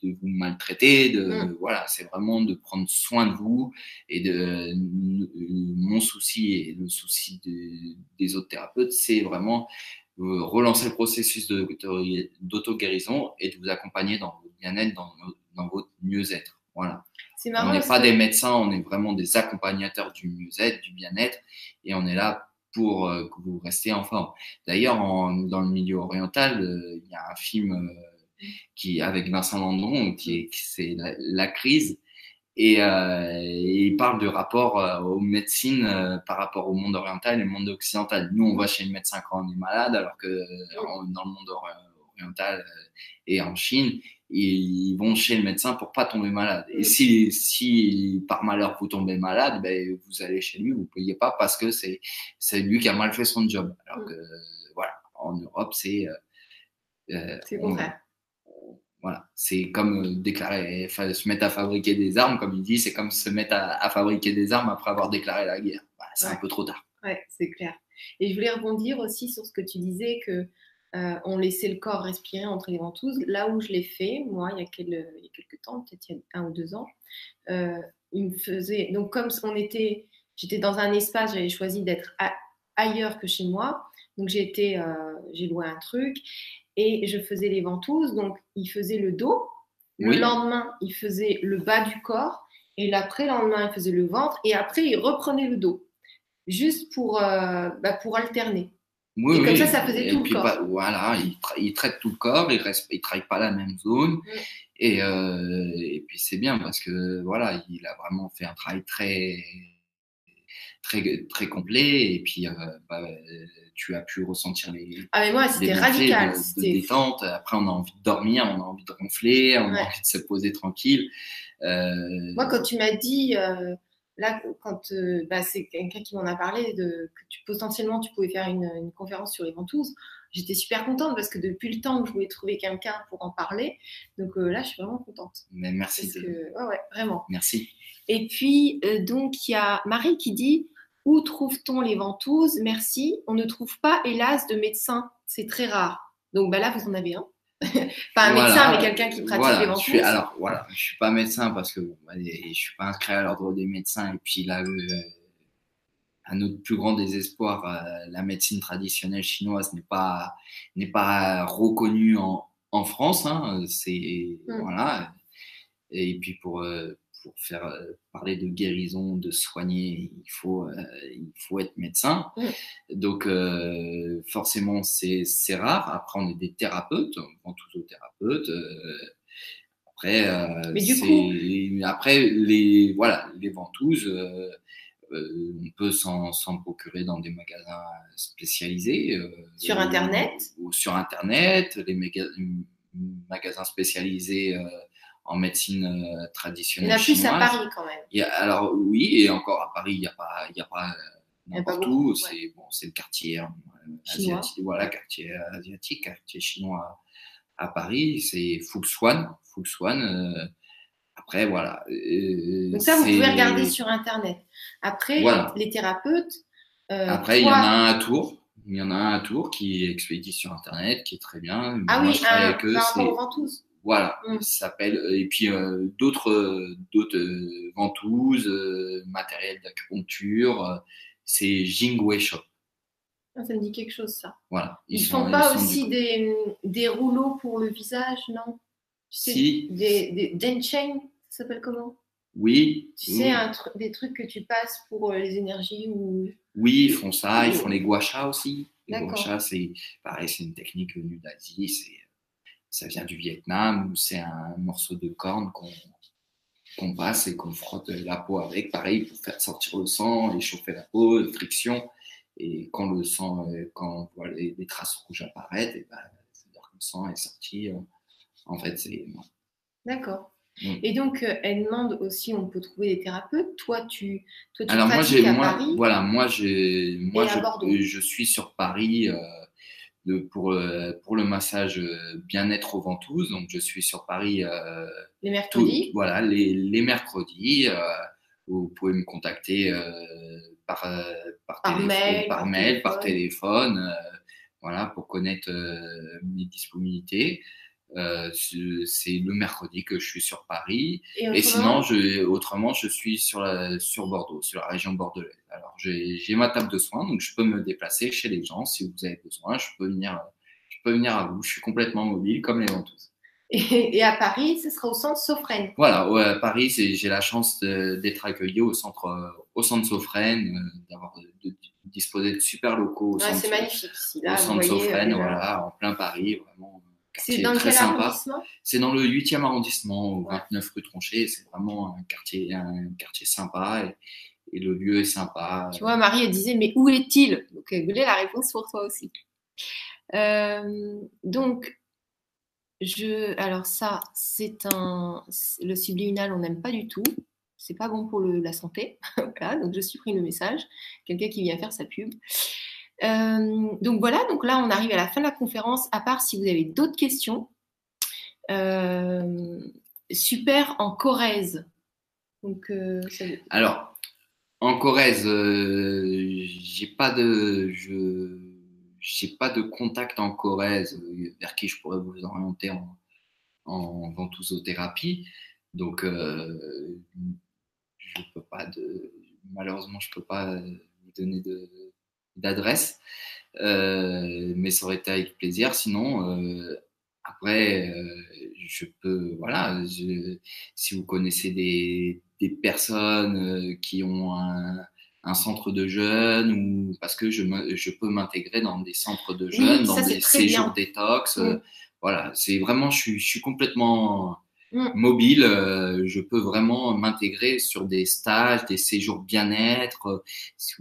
de, vous maltraiter, de mm. voilà, c'est vraiment de prendre soin de vous et de mon souci et le souci des autres thérapeutes, c'est vraiment relancer le processus d'auto-guérison et de vous accompagner dans votre bien-être, dans, dans, votre mieux-être. Voilà. On n'est pas des médecins, on est vraiment des accompagnateurs du mieux-être, du bien-être, et on est là pour euh, que vous restiez en forme. D'ailleurs, dans le milieu oriental, euh, il y a un film euh, qui avec Vincent Landon qui c'est la, crise et, il parle du rapport aux médecines par rapport au monde oriental et au monde occidental. Nous, on va chez le médecin quand on est malade, alors que dans le monde oriental et en Chine, ils vont chez le médecin pour pas tomber malade. Et si, si par malheur vous tombez malade, ben, vous allez chez lui, vous payez pas parce que c'est, c'est lui qui a mal fait son job. Alors que, voilà, en Europe, c'est, euh, euh c'est vrai. Voilà, c'est comme euh, déclarer, se mettre à fabriquer des armes, comme il dit, c'est comme se mettre à, fabriquer des armes après avoir déclaré la guerre. c'est un peu trop tard. Ouais, c'est clair. Et je voulais rebondir aussi sur ce que tu disais que euh, on laissait le corps respirer entre les ventouses. Là où je l'ai fait, moi, il y a, quelques, temps, peut-être il y a un ou deux ans, euh, il me faisait. Donc, comme on était, j'étais dans un espace, j'avais choisi d'être ailleurs que chez moi. Donc, j'ai été, euh, j'ai loué un truc et je faisais les ventouses. Donc, il faisait le dos. Le lendemain, il faisait le bas du corps. Et l'après-lendemain, il faisait le ventre. Et après, il reprenait le dos. Juste pour, bah, pour alterner. Oui, et comme ça, ça faisait tout le corps. Bah, voilà, il, traite tout le corps, il ne il travaille pas la même zone. Mm. Et, euh, et, puis c'est bien parce que voilà, il a vraiment fait un travail très très très complet et puis euh, bah, tu as pu ressentir les ah mais moi c'était radical de, détente après on a envie de dormir on a envie de ronfler on a envie de se poser tranquille euh... moi quand tu m'as dit là, quand euh, bah, c'est quelqu'un qui m'en a parlé, de, que tu, potentiellement tu pouvais faire une, conférence sur les ventouses, j'étais super contente parce que depuis le temps que je voulais trouver quelqu'un pour en parler, donc euh, là, je suis vraiment contente. Mais merci. ouais, vraiment. Merci. Et puis, euh, donc, il y a Marie qui dit Où trouve-t-on les ventouses? Merci. On ne trouve pas, hélas, de médecin. C'est très rare. Donc, bah, là, vous en avez un. [LAUGHS] pas un médecin, mais quelqu'un qui pratique les ventouses. alors voilà, je suis pas médecin parce que bah, je suis pas inscrit à l'ordre des médecins. Et puis là, euh, à notre plus grand désespoir, euh, la médecine traditionnelle chinoise n'est pas n'est pas reconnue en, en France. Hein, c'est hmm. voilà. Et puis pour euh, pour faire euh, parler de guérison, de soigner, il faut, euh, il faut être médecin. Donc, euh, forcément, c'est rare. Après, on est des thérapeutes, on tous aux thérapeutes. après, Mais du coup... après les, voilà, les ventouses, on peut s'en procurer dans des magasins spécialisés. sur Internet ou, sur Internet, les magasins spécialisés en médecine euh, traditionnelle. Il y en a plus à Paris quand même. Alors oui, et encore à Paris, il n'y a pas, il y a pas euh, n'importe où. C'est bon, c'est le quartier euh, asiatique, voilà, quartier asiatique, quartier chinois à, Paris. C'est Fuxuan, Fuxuan. après, voilà. Donc ça, vous pouvez regarder sur Internet. Après, les thérapeutes. après, il y en a un à Tours. Il y en a un à Tours qui est sur Internet, qui est très bien. Ah oui, un, par rapport aux ventouses. Voilà, mm. ça s'appelle. Euh, et puis euh, d'autres euh, d'autres ventouses, matériel d'acupuncture. c'est Jingwei Shop. Ah, ça me dit quelque chose, ça. Voilà. Ils, ne font pas aussi des, des, rouleaux pour le visage, non? Si. Des, des Denchain, ça s'appelle comment? Oui. Tu sais, un des trucs que tu passes pour les énergies ou. Oui, ils font ça. Ils font les guachas aussi. Les guachas, c'est pareil, c'est une technique venue d'Asie. C'est ça vient du Vietnam, c'est un morceau de corne qu'on passe et qu'on frotte la peau avec, pareil, pour faire sortir le sang, échauffer la peau, friction. Et quand le sang, euh, quand on voit les, traces rouges apparaître, et ben, que le sang est sorti. Euh, en fait, c'est. D'accord. Mm. Et donc, euh, elle demande aussi, on peut trouver des thérapeutes. Toi, tu, toi, tu Alors moi, j'ai, moi, voilà, moi, j'ai, moi, je, je, suis sur Paris pour, euh, pour le massage euh, bien-être aux ventouses. Donc, je suis sur Paris. Euh, les mercredis Voilà, les, les mercredis. vous pouvez me contacter par, par, par, téléphone, mail, par, mail, téléphone. voilà, pour connaître mes disponibilités. Euh, c'est le mercredi que je suis sur Paris. Et, sinon, je, autrement, je suis sur, la, sur Bordeaux, sur la région bordelaise. Alors, j'ai ma table de soins, donc je peux me déplacer chez les gens. Si vous avez besoin, je peux venir, je peux venir à vous. Je suis complètement mobile, comme les ventouses. Et, à Paris, ce sera au centre Sophrène. Voilà, ouais, à Paris, j'ai la chance d'être accueilli au centre, au centre Sophrène, euh, d'avoir de, disposer de super locaux. c'est magnifique ici. Là, au centre Sophrène, euh, voilà, en plein Paris, vraiment. C'est dans quel arrondissement? C'est dans le 8e arrondissement, au 29 rue Tronchet. C'est vraiment un quartier, un quartier sympa et, et, le lieu est sympa. Tu vois, Marie, elle disait, mais où est-il? Donc, elle voulait la réponse pour toi aussi. Euh, donc, je, alors ça, c'est un, le subliminal, on n'aime pas du tout. C'est pas bon pour le, la santé. [LAUGHS] donc je supprime le message. Quelqu'un qui vient faire sa pub. Euh, donc voilà, donc là on arrive à la fin de la conférence, à part si vous avez d'autres questions. Euh, super en Corrèze. Donc, euh, Alors, en Corrèze, j'ai pas de, je, j'ai pas de contact en Corrèze vers qui je pourrais vous orienter en, en ventousothérapie. Donc, je peux pas de, malheureusement, je peux pas vous donner de, d'adresse. Euh, mais ça aurait été avec plaisir. Sinon, euh, après, euh, je peux, voilà, si vous connaissez des, des personnes qui ont un, un, centre de jeunes ou parce que je, je peux m'intégrer dans des centres de jeunes, dans des séjours détox. voilà, c'est vraiment, je suis, je suis complètement Mm. mobile, euh, je peux vraiment m'intégrer sur des stages, des séjours bien-être. Si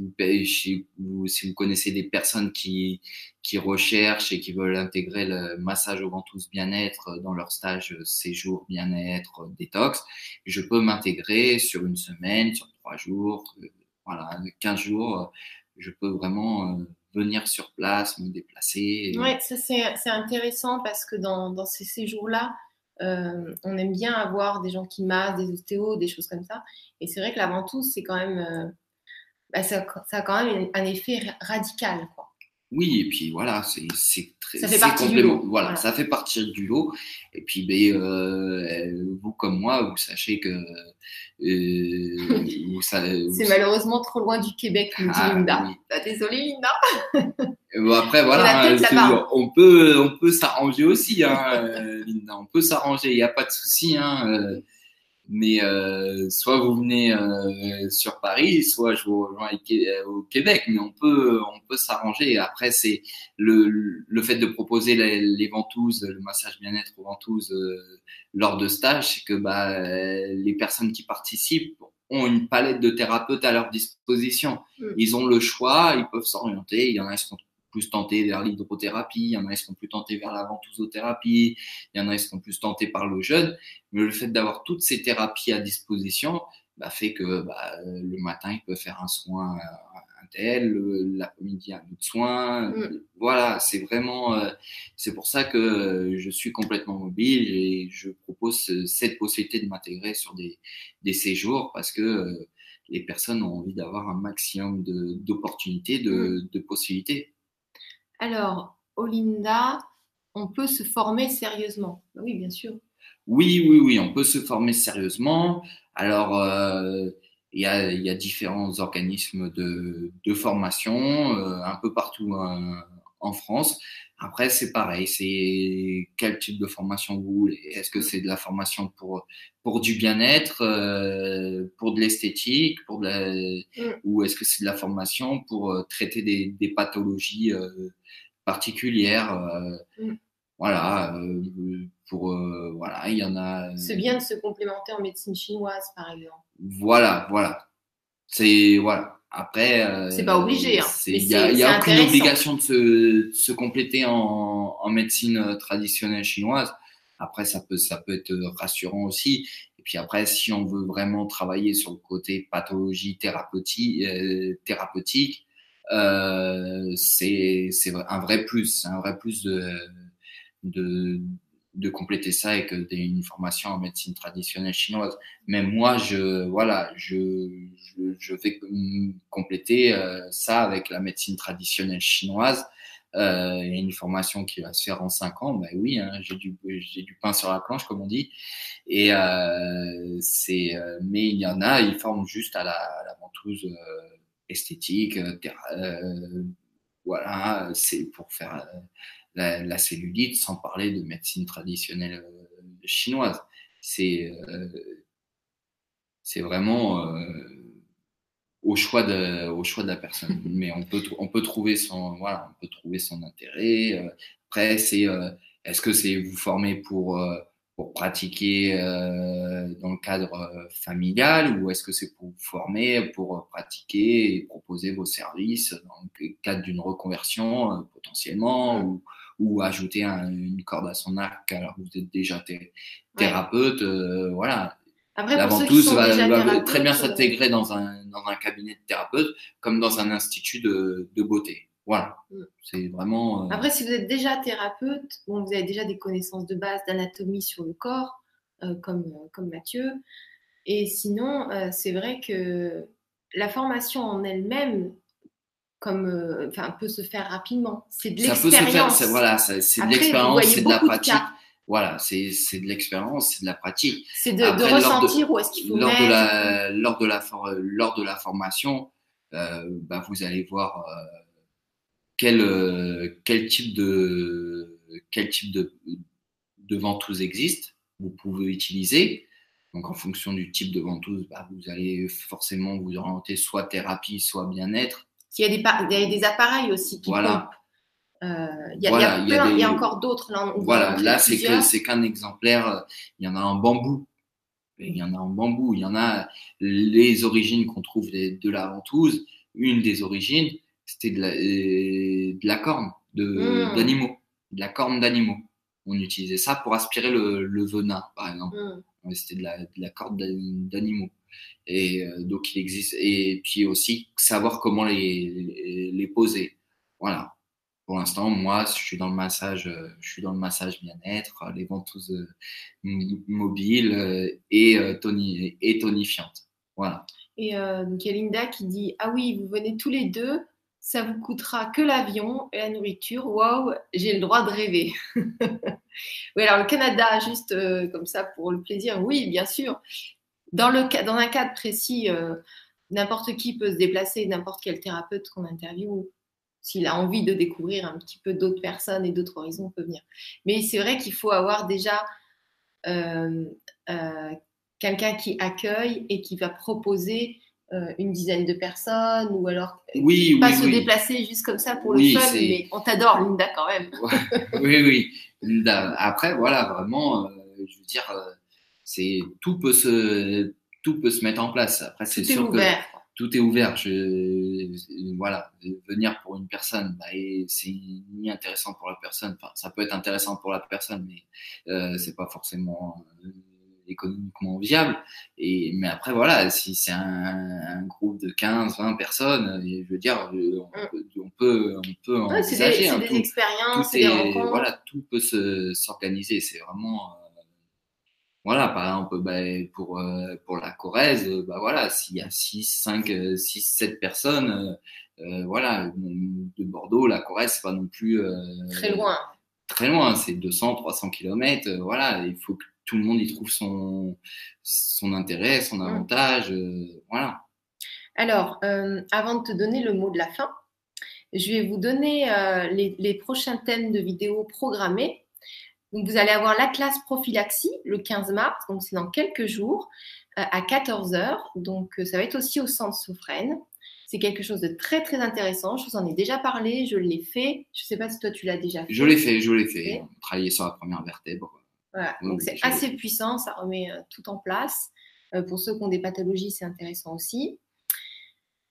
vous, si vous connaissez des personnes qui, qui recherchent et qui veulent intégrer le massage au ventouse bien-être dans leur stage séjour bien-être détox, je peux m'intégrer sur une semaine, sur trois jours, euh, voilà, 15 jours. Je peux vraiment euh, venir sur place, me déplacer. Oui, ça c'est intéressant parce que dans, dans ces séjours-là, euh, on aime bien avoir des gens qui massent, des ostéos, des choses comme ça. Et c'est vrai que la ventouse, c'est quand même, euh, bah, ça, a quand même un effet radical. Quoi. Oui, et puis voilà, c'est très. Ça fait partie du lot. Voilà, ça fait partie du lot. Et puis, ben, euh, vous comme moi, vous sachez que. Euh, [LAUGHS] c'est malheureusement trop loin du Québec, nous dit ah, Linda. Oui. Ah, désolée, Linda. bon, après, [LAUGHS] voilà, hein, on peut, on peut s'arranger aussi, hein, Linda. On peut s'arranger, il n'y a pas de souci. Hein, mais euh, soit vous venez euh, sur Paris, soit je vous rejoins euh, au Québec. Mais on peut, on peut s'arranger. Après, c'est le, le fait de proposer les, les ventouses, le massage bien-être aux ventouses lors de stage, c'est que bah, les personnes qui participent ont une palette de thérapeutes à leur disposition. Mm. Ils ont le choix, ils peuvent s'orienter. Il y en a qui sont plus tentés vers l'hydrothérapie, il y en a qui seront plus tentés vers la ventousothérapie, il y en a qui seront plus tentés par le jeûne. Mais le fait d'avoir toutes ces thérapies à disposition bah, fait que bah, le matin, il peut faire un soin un tel, l'après-midi un autre soin. Mm. Voilà, c'est vraiment, euh, c'est pour ça que je suis complètement mobile et je propose cette possibilité de m'intégrer sur des, des séjours parce que euh, les personnes ont envie d'avoir un maximum d'opportunités, de, mm. de possibilités. Alors, Olinda, on peut se former sérieusement. Oui, bien sûr. Oui, oui, oui, on peut se former sérieusement. Alors, euh, il y, a, différents organismes de, formation euh, un peu partout euh, en France. Après, c'est pareil, c'est quel type de formation vous voulez. Est-ce que c'est de la formation pour, pour du bien-être, pour de l'esthétique, pour mm. ou est-ce que c'est de la formation pour traiter des, des pathologies. Euh, mm. Voilà, euh, pour euh, voilà, il y en a. C'est bien de se complémenter en médecine chinoise, par exemple. Voilà, voilà. C'est voilà. Après, c'est pas obligé. Hein, il n'y a, a aucune obligation de se, se compléter en, en, médecine traditionnelle chinoise. Après, ça peut, ça peut être rassurant aussi. Et puis après, si on veut vraiment travailler sur le côté pathologie thérapeutique, thérapeutique euh, c'est un vrai plus, un vrai plus de, de, de compléter ça avec une formation en médecine traditionnelle chinoise. Même moi, je, voilà, je, je, vais compléter euh, ça avec la médecine traditionnelle chinoise euh, a une formation qui va se faire en cinq ans, ben oui, hein, j'ai du, j'ai du pain sur la planche, comme on dit. Et euh, c'est, euh, mais il y en a, ils forment juste à la, à la ventouse esthétique, voilà, c'est pour faire la, la, cellulite, sans parler de médecine traditionnelle chinoise. C'est, c'est vraiment au choix de au choix de la personne [LAUGHS] mais on peut on peut trouver son voilà on peut trouver son intérêt euh, après c'est euh, est-ce que c'est vous former pour euh, pour pratiquer dans le cadre familial ou est-ce que c'est pour vous former pour pratiquer et proposer vos services dans le cadre d'une reconversion potentiellement ou ou ajouter une corde à son arc alors que vous êtes déjà thérapeute voilà la ventouse va, très bien s'intégrer dans un, dans un cabinet de thérapeute comme dans un institut de, de beauté. Voilà, mm. c'est vraiment. Euh, Après, si vous êtes déjà thérapeute, bon, vous avez déjà des connaissances de base d'anatomie sur le corps, euh, comme, euh, comme Mathieu. Et sinon, c'est vrai que la formation en elle-même, comme, enfin, peut se faire rapidement. C'est de l'expérience. Voilà, c'est de l'expérience, c'est de la pratique voilà, c'est de l'expérience, c'est de la pratique. C'est de, de, ressentir où est-ce qu'il faut lors mettre. De la, lors, de la, lors de la formation, euh, bah, vous allez voir euh, quel, euh, quel type de quel type de, de ventouse existe, vous pouvez utiliser. Donc en fonction du type de ventouse, bah, vous allez forcément vous orienter soit thérapie, soit bien-être. Il y a des, il y a des appareils aussi qui voilà. Il y, a encore d'autres. Là, voilà, là, c'est que c'est qu'un exemplaire. Il y en a en bambou. Il y en a en bambou. Il y en a les origines qu'on trouve de la ventouse. Une des origines, c'était de la, euh, de la corne hmm. d'animaux, de, la corne d'animaux. On utilisait ça pour aspirer le, le venin, par exemple. Hmm. C'était de la, de la corne d'animaux. Et euh, donc il existe. Et puis aussi savoir comment les, les poser. Voilà pour l'instant, moi, je suis dans le massage, euh, massage bien-être, les ventouses euh, mobiles euh, et, toni et tonifiantes. Voilà. Et donc, il y a Linda qui dit Ah oui, vous venez tous les deux, ça vous coûtera que l'avion et la nourriture. Waouh, j'ai le droit de rêver. [LAUGHS] oui, alors le Canada, juste comme ça pour le plaisir, oui, bien sûr. Dans, le, dans un cadre précis, n'importe qui peut se déplacer, n'importe quel thérapeute qu'on interviewe s'il a envie de découvrir un petit peu d'autres personnes et d'autres horizons, peut venir. Mais c'est vrai qu'il faut avoir déjà euh, euh, quelqu'un qui accueille et qui va proposer euh, une dizaine de personnes ou alors oui, pas se déplacer juste comme ça pour le fun, mais on t'adore Linda quand même. oui, oui. Linda. Après, voilà, vraiment, je veux dire, c'est tout peut se tout peut se mettre en place. Après, c'est sûr ouvert tout est ouvert. Je, voilà, venir pour une personne, bah, c'est ni intéressant pour la personne. Enfin, ça peut être intéressant pour la personne, mais euh, c'est pas forcément euh, économiquement viable. Et mais après voilà, si c'est un, un, groupe de 15, 20 personnes, je veux dire, on, on peut, on peut envisager. c'est des, des expériences, des rencontres. Voilà, tout peut s'organiser. C'est vraiment euh, voilà, par exemple, bah, pour, euh, pour la Corrèze, euh, bah, voilà, s'il y a 6, 5, 6, 7 personnes, euh, voilà, de Bordeaux, la Corrèze, c'est pas non plus. très loin. Très loin, c'est 200, 300 kilomètres. voilà, il faut que tout le monde y trouve son, son intérêt, son mmh. avantage. voilà. Alors, avant de te donner le mot de la fin, je vais vous donner les, les prochains thèmes de vidéos programmés donc, vous allez avoir la classe prophylaxie le 15 mars, donc c'est dans quelques jours, euh, à 14h. Donc, euh, ça va être aussi au centre Sophrène. C'est quelque chose de très, très intéressant. Je vous en ai déjà parlé, je l'ai fait. Je ne sais pas si toi, tu l'as déjà fait. Je l'ai fait, je l'ai fait. On travaillait sur la première vertèbre. Voilà, donc c'est assez puissant, ça remet euh, tout en place. pour ceux qui ont des pathologies, c'est intéressant aussi.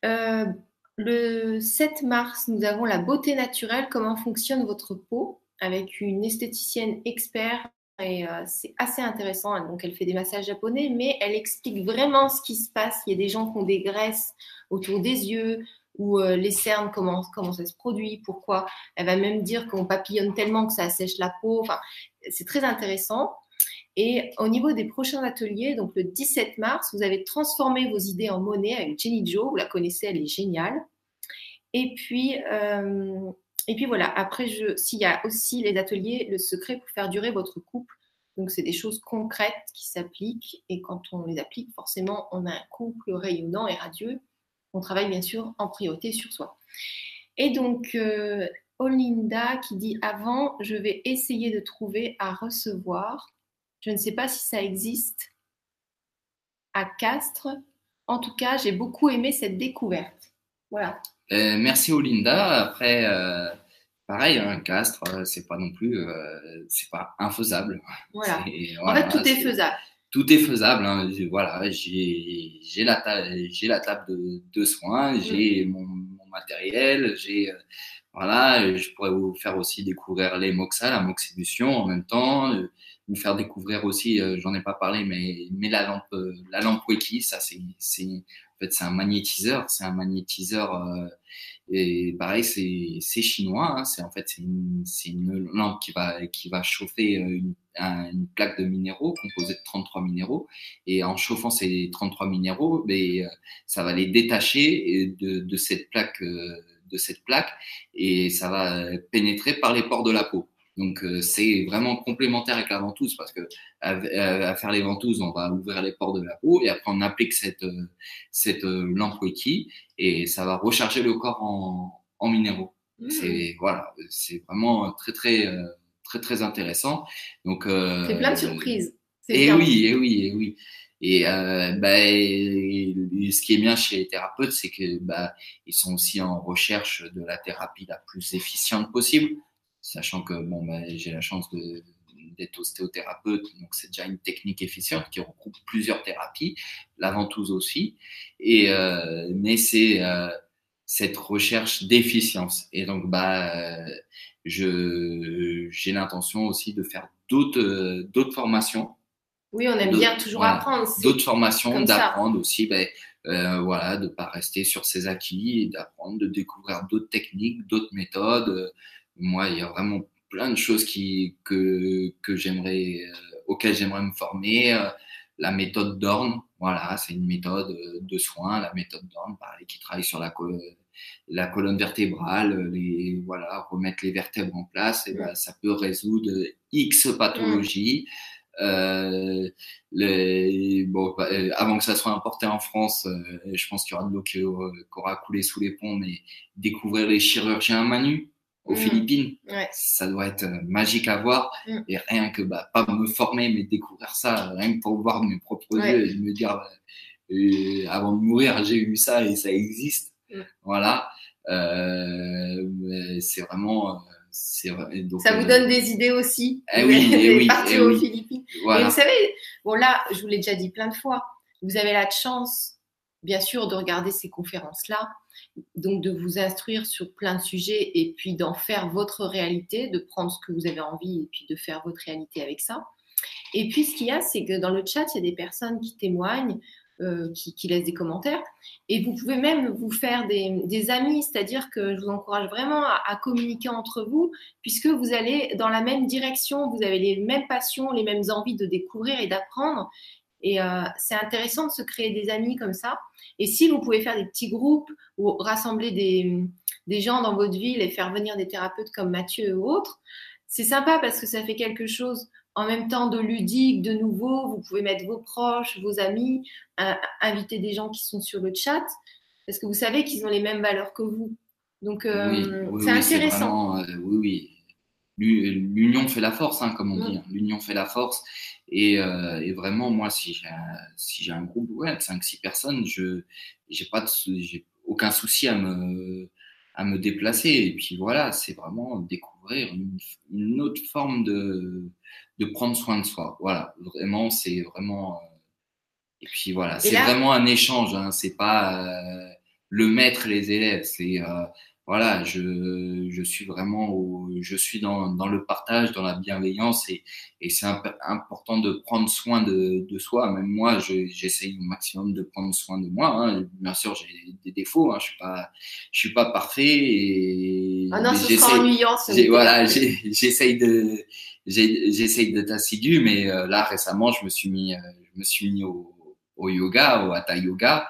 le 7 mars, nous avons la beauté naturelle, comment fonctionne votre peau? Avec une esthéticienne expert et euh, c'est assez intéressant. Donc, elle fait des massages japonais, mais elle explique vraiment ce qui se passe. Il y a des gens qui ont des graisses autour des yeux ou euh, les cernes, comment, comment ça se produit, pourquoi. Elle va même dire qu'on papillonne tellement que ça assèche la peau. Enfin, c'est très intéressant. Et au niveau des prochains ateliers, donc le 17 mars, vous avez transformé vos idées en monnaie avec Jenny Jo. Vous la connaissez, elle est géniale. Et puis, euh, et puis voilà, après, s'il y a aussi les ateliers, le secret pour faire durer votre couple. Donc, c'est des choses concrètes qui s'appliquent. Et quand on les applique, forcément, on a un couple rayonnant et radieux. On travaille bien sûr en priorité sur soi. Et donc, euh, Olinda qui dit avant, je vais essayer de trouver à recevoir. Je ne sais pas si ça existe à Castres. En tout cas, j'ai beaucoup aimé cette découverte. Voilà. Euh, merci Olinda. Après, euh, pareil, un castre, euh, c'est pas non plus, c'est pas infaisable. Voilà. en fait, tout est, faisable. Tout est faisable. Hein. Voilà, j'ai la, j'ai la table de, de soins, mm. j'ai mon, mon, matériel, j'ai voilà, je pourrais vous faire aussi découvrir les moxa, la moxibution en même temps, vous faire découvrir aussi, j'en ai pas parlé, mais, mais la lampe, la lampe Wiki, ça c'est, en fait, c'est un magnétiseur, c'est un magnétiseur euh, et pareil, c'est chinois. Hein, c'est en fait c'est une, une lampe qui va qui va chauffer euh, une, une, plaque de minéraux composée de 33 minéraux et en chauffant ces 33 minéraux, ben, euh, ça va les détacher de, de cette plaque de cette plaque et ça va pénétrer par les pores de la peau. Donc euh, c'est vraiment complémentaire avec la ventouse parce que à, faire les ventouses, on va ouvrir les pores de la peau et après on applique cette euh, cette euh, lampe Wiki et ça va recharger le corps en, en minéraux. Mmh. C'est voilà, c'est vraiment très très très très intéressant. Donc c'est plein de surprises. Et oui, et oui, et oui. Et euh, bah, ce qui est bien chez les thérapeutes, c'est que bah, ils sont aussi en recherche de la thérapie la plus efficiente possible sachant que bon, bah, j'ai la chance d'être ostéothérapeute, donc c'est déjà une technique efficiente qui regroupe plusieurs thérapies, la ventouse aussi, et euh, mais c'est euh, cette recherche d'efficience. Et donc bah euh, je j'ai l'intention aussi de faire d'autres d'autres formations. Oui, on aime bien toujours apprendre. D'autres formations, d'apprendre aussi, euh, voilà, de pas rester sur ses acquis, d'apprendre, de découvrir d'autres techniques, d'autres méthodes moi, il y a vraiment plein de choses qui, que, que j'aimerais, euh, auxquelles j'aimerais me former. Euh, la méthode Dorn, voilà, c'est une méthode euh, de soins. La méthode Dorn, pareil, qui travaille sur la, la colonne vertébrale, les, voilà, remettre les vertèbres en place, et ben, ça peut résoudre X pathologies. Euh, les, bon, bah, avant que ça soit importé en France, je pense qu'il y aura de l'eau qui, aura coulé sous les ponts, mais découvrir les chirurgiens à Manu, aux mm. Philippines. Ça doit être euh, magique à voir. Mm. Et rien que, bah, pas me former, mais découvrir ça, rien que pour voir mes propres yeux et me dire, euh, avant de mourir, j'ai eu ça et ça existe. Mm. Voilà. Euh, c'est vraiment. Euh, donc, ça vous donne des idées aussi? Eh oui, [LAUGHS] eh oui, eh aux Philippines. Et vous savez, bon là, je vous l'ai déjà dit plein de fois, vous avez la chance, bien sûr, de regarder ces conférences-là, donc de vous instruire sur plein de sujets et puis d'en faire votre réalité, de prendre ce que vous avez envie et puis de faire votre réalité avec ça. Et puis ce qu'il y a, c'est que dans le chat, il y a des personnes qui témoignent, euh, qui, laissent des commentaires, et vous pouvez même vous faire des, amis, c'est-à-dire que je vous encourage vraiment à, communiquer entre vous, puisque vous allez dans la même direction, vous avez les mêmes passions, les mêmes envies de découvrir et d'apprendre, et euh, c'est intéressant de se créer des amis comme ça. Et si vous pouvez faire des petits groupes ou rassembler des, des gens dans votre ville et faire venir des thérapeutes comme Mathieu ou autres, c'est sympa parce que ça fait quelque chose en même temps de ludique, de nouveau. Vous pouvez mettre vos proches, vos amis, inviter des gens qui sont sur le chat parce que vous savez qu'ils ont les mêmes valeurs que vous. Donc, euh, c'est intéressant. Euh, oui, oui. L'union fait la force, hein, comme on mm. dit. Hein. L'union fait la force. Et, euh, et, vraiment, moi, si j'ai un, si un groupe ouais, de 5-6 personnes, je j'ai pas j'ai aucun souci à me, à me déplacer. Et puis voilà, c'est vraiment découvrir une, une, autre forme de, de prendre soin de soi. Voilà, vraiment, c'est vraiment. Euh, et puis voilà, c'est vraiment un échange. Hein, c'est pas euh, le maître, les élèves. C'est euh, voilà, je, je suis vraiment au, je suis dans, dans le partage, dans la bienveillance et, et c'est important de prendre soin de, de soi. Même moi, j'essaye au maximum de prendre soin de moi. Hein. Bien sûr, j'ai des défauts, hein. je suis pas, je suis pas parfait et ah non, ce sera ennuyant. Voilà, j'essaye de, j'essaye d'être assidu, mais euh, là récemment, je me suis mis, euh, je me suis mis au, au yoga, au hatha yoga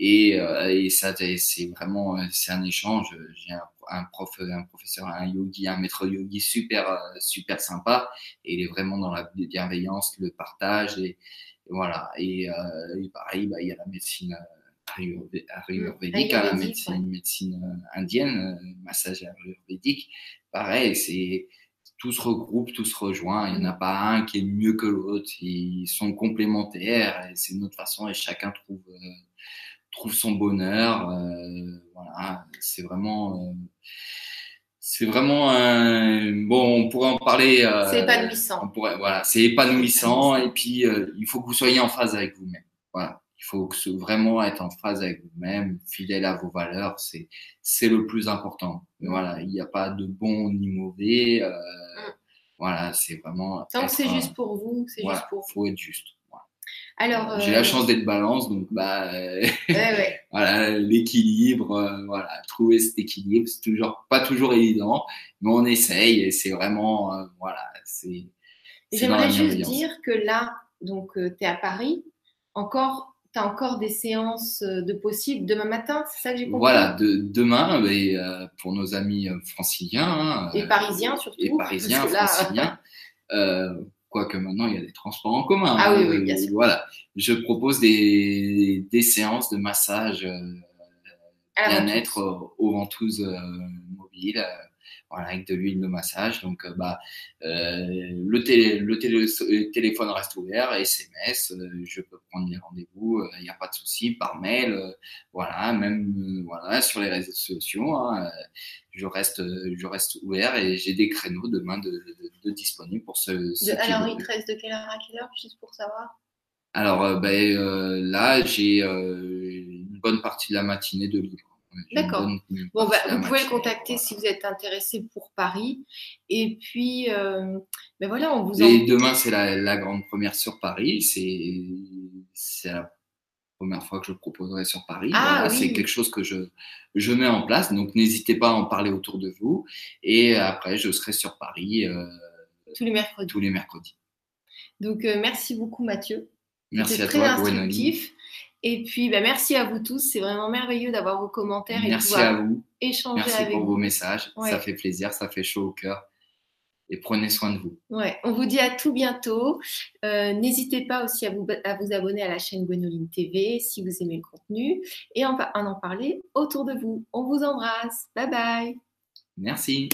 et, euh, et ça c'est vraiment c'est un échange j'ai un prof, un professeur, un yogi, un maître yogi super, super sympa. Et il est vraiment dans la bienveillance, le partage et, voilà. Et, pareil, bah, il y a la médecine ayurvédique, la médecine, médecine indienne, massage ayurvédique. Pareil, c'est tout se regroupe, tout se rejoint. Il n'y en a pas un qui est mieux que l'autre. Ils sont complémentaires et c'est notre façon et chacun trouve, euh, trouve son bonheur. Euh, voilà, c'est vraiment. Euh, c'est vraiment un... bon. On pourrait en parler. c'est épanouissant. On pourrait, voilà, c'est épanouissant et puis il faut que vous soyez en phase avec vous-même. Voilà. Il faut que vraiment être en phase avec vous-même, fidèle à vos valeurs, c'est c'est le plus important. Mais voilà, il n'y a pas de bon ni mauvais. Euh, mm. Voilà, c'est vraiment. Tant que c'est juste pour vous, c'est juste pour vous. Faut être juste. Alors, j'ai la euh, chance d'être balance, donc bah, [LAUGHS] voilà, l'équilibre, euh, voilà, trouver cet équilibre, c'est toujours pas toujours évident, mais on essaye et c'est vraiment, voilà, c'est. J'aimerais juste dire que là, donc, tu es à Paris, encore tu as encore des séances euh, de possible demain matin, c'est ça que j'ai compris? Voilà, de, demain, mais, euh, pour nos amis euh, franciliens. Hein, et parisiens surtout. Et parisiens, franciliens. [LAUGHS] Quoique maintenant, il y a des transports en commun. Ah oui, oui, bien sûr. Voilà, je propose des, des séances de massage bien-être aux ventouses mobiles voilà, avec de l'huile de massage. Donc, euh, bah, euh, le, télé, le, télé, téléphone reste ouvert, SMS, euh, je peux prendre les rendez-vous, il n'y a pas de souci, par mail, voilà, même voilà, sur les réseaux sociaux. Hein, je reste, je reste ouvert et j'ai des créneaux demain de, de, disponibles pour ce. alors, il te reste de quelle heure à quelle heure, juste pour savoir? Alors, ben, là, j'ai une bonne partie de la matinée de libre. D'accord. Bon, bah, vous pouvez le contacter si vous êtes intéressé pour Paris. Et puis, euh, ben voilà, on vous. Et demain, c'est la, la, grande première sur Paris. C'est la première fois que je proposerai sur Paris. Ah, C'est quelque chose que je, je mets en place. Donc, n'hésitez pas à en parler autour de vous. Et après, je serai sur Paris. Euh, tous les mercredis. Tous les mercredis. Donc, euh, merci beaucoup, Mathieu. Merci à très toi, instructif. Et puis, bah, merci à vous tous. C'est vraiment merveilleux d'avoir vos commentaires et de pouvoir à vous. échanger merci avec pour vos messages. Ça fait plaisir, ça fait chaud au cœur. Et prenez soin de vous. Ouais, on vous dit à tout bientôt. Euh, n'hésitez pas aussi à vous, à vous abonner à la chaîne Gwenoline TV si vous aimez le contenu et en, en parler autour de vous. On vous embrasse. Bye bye. Merci.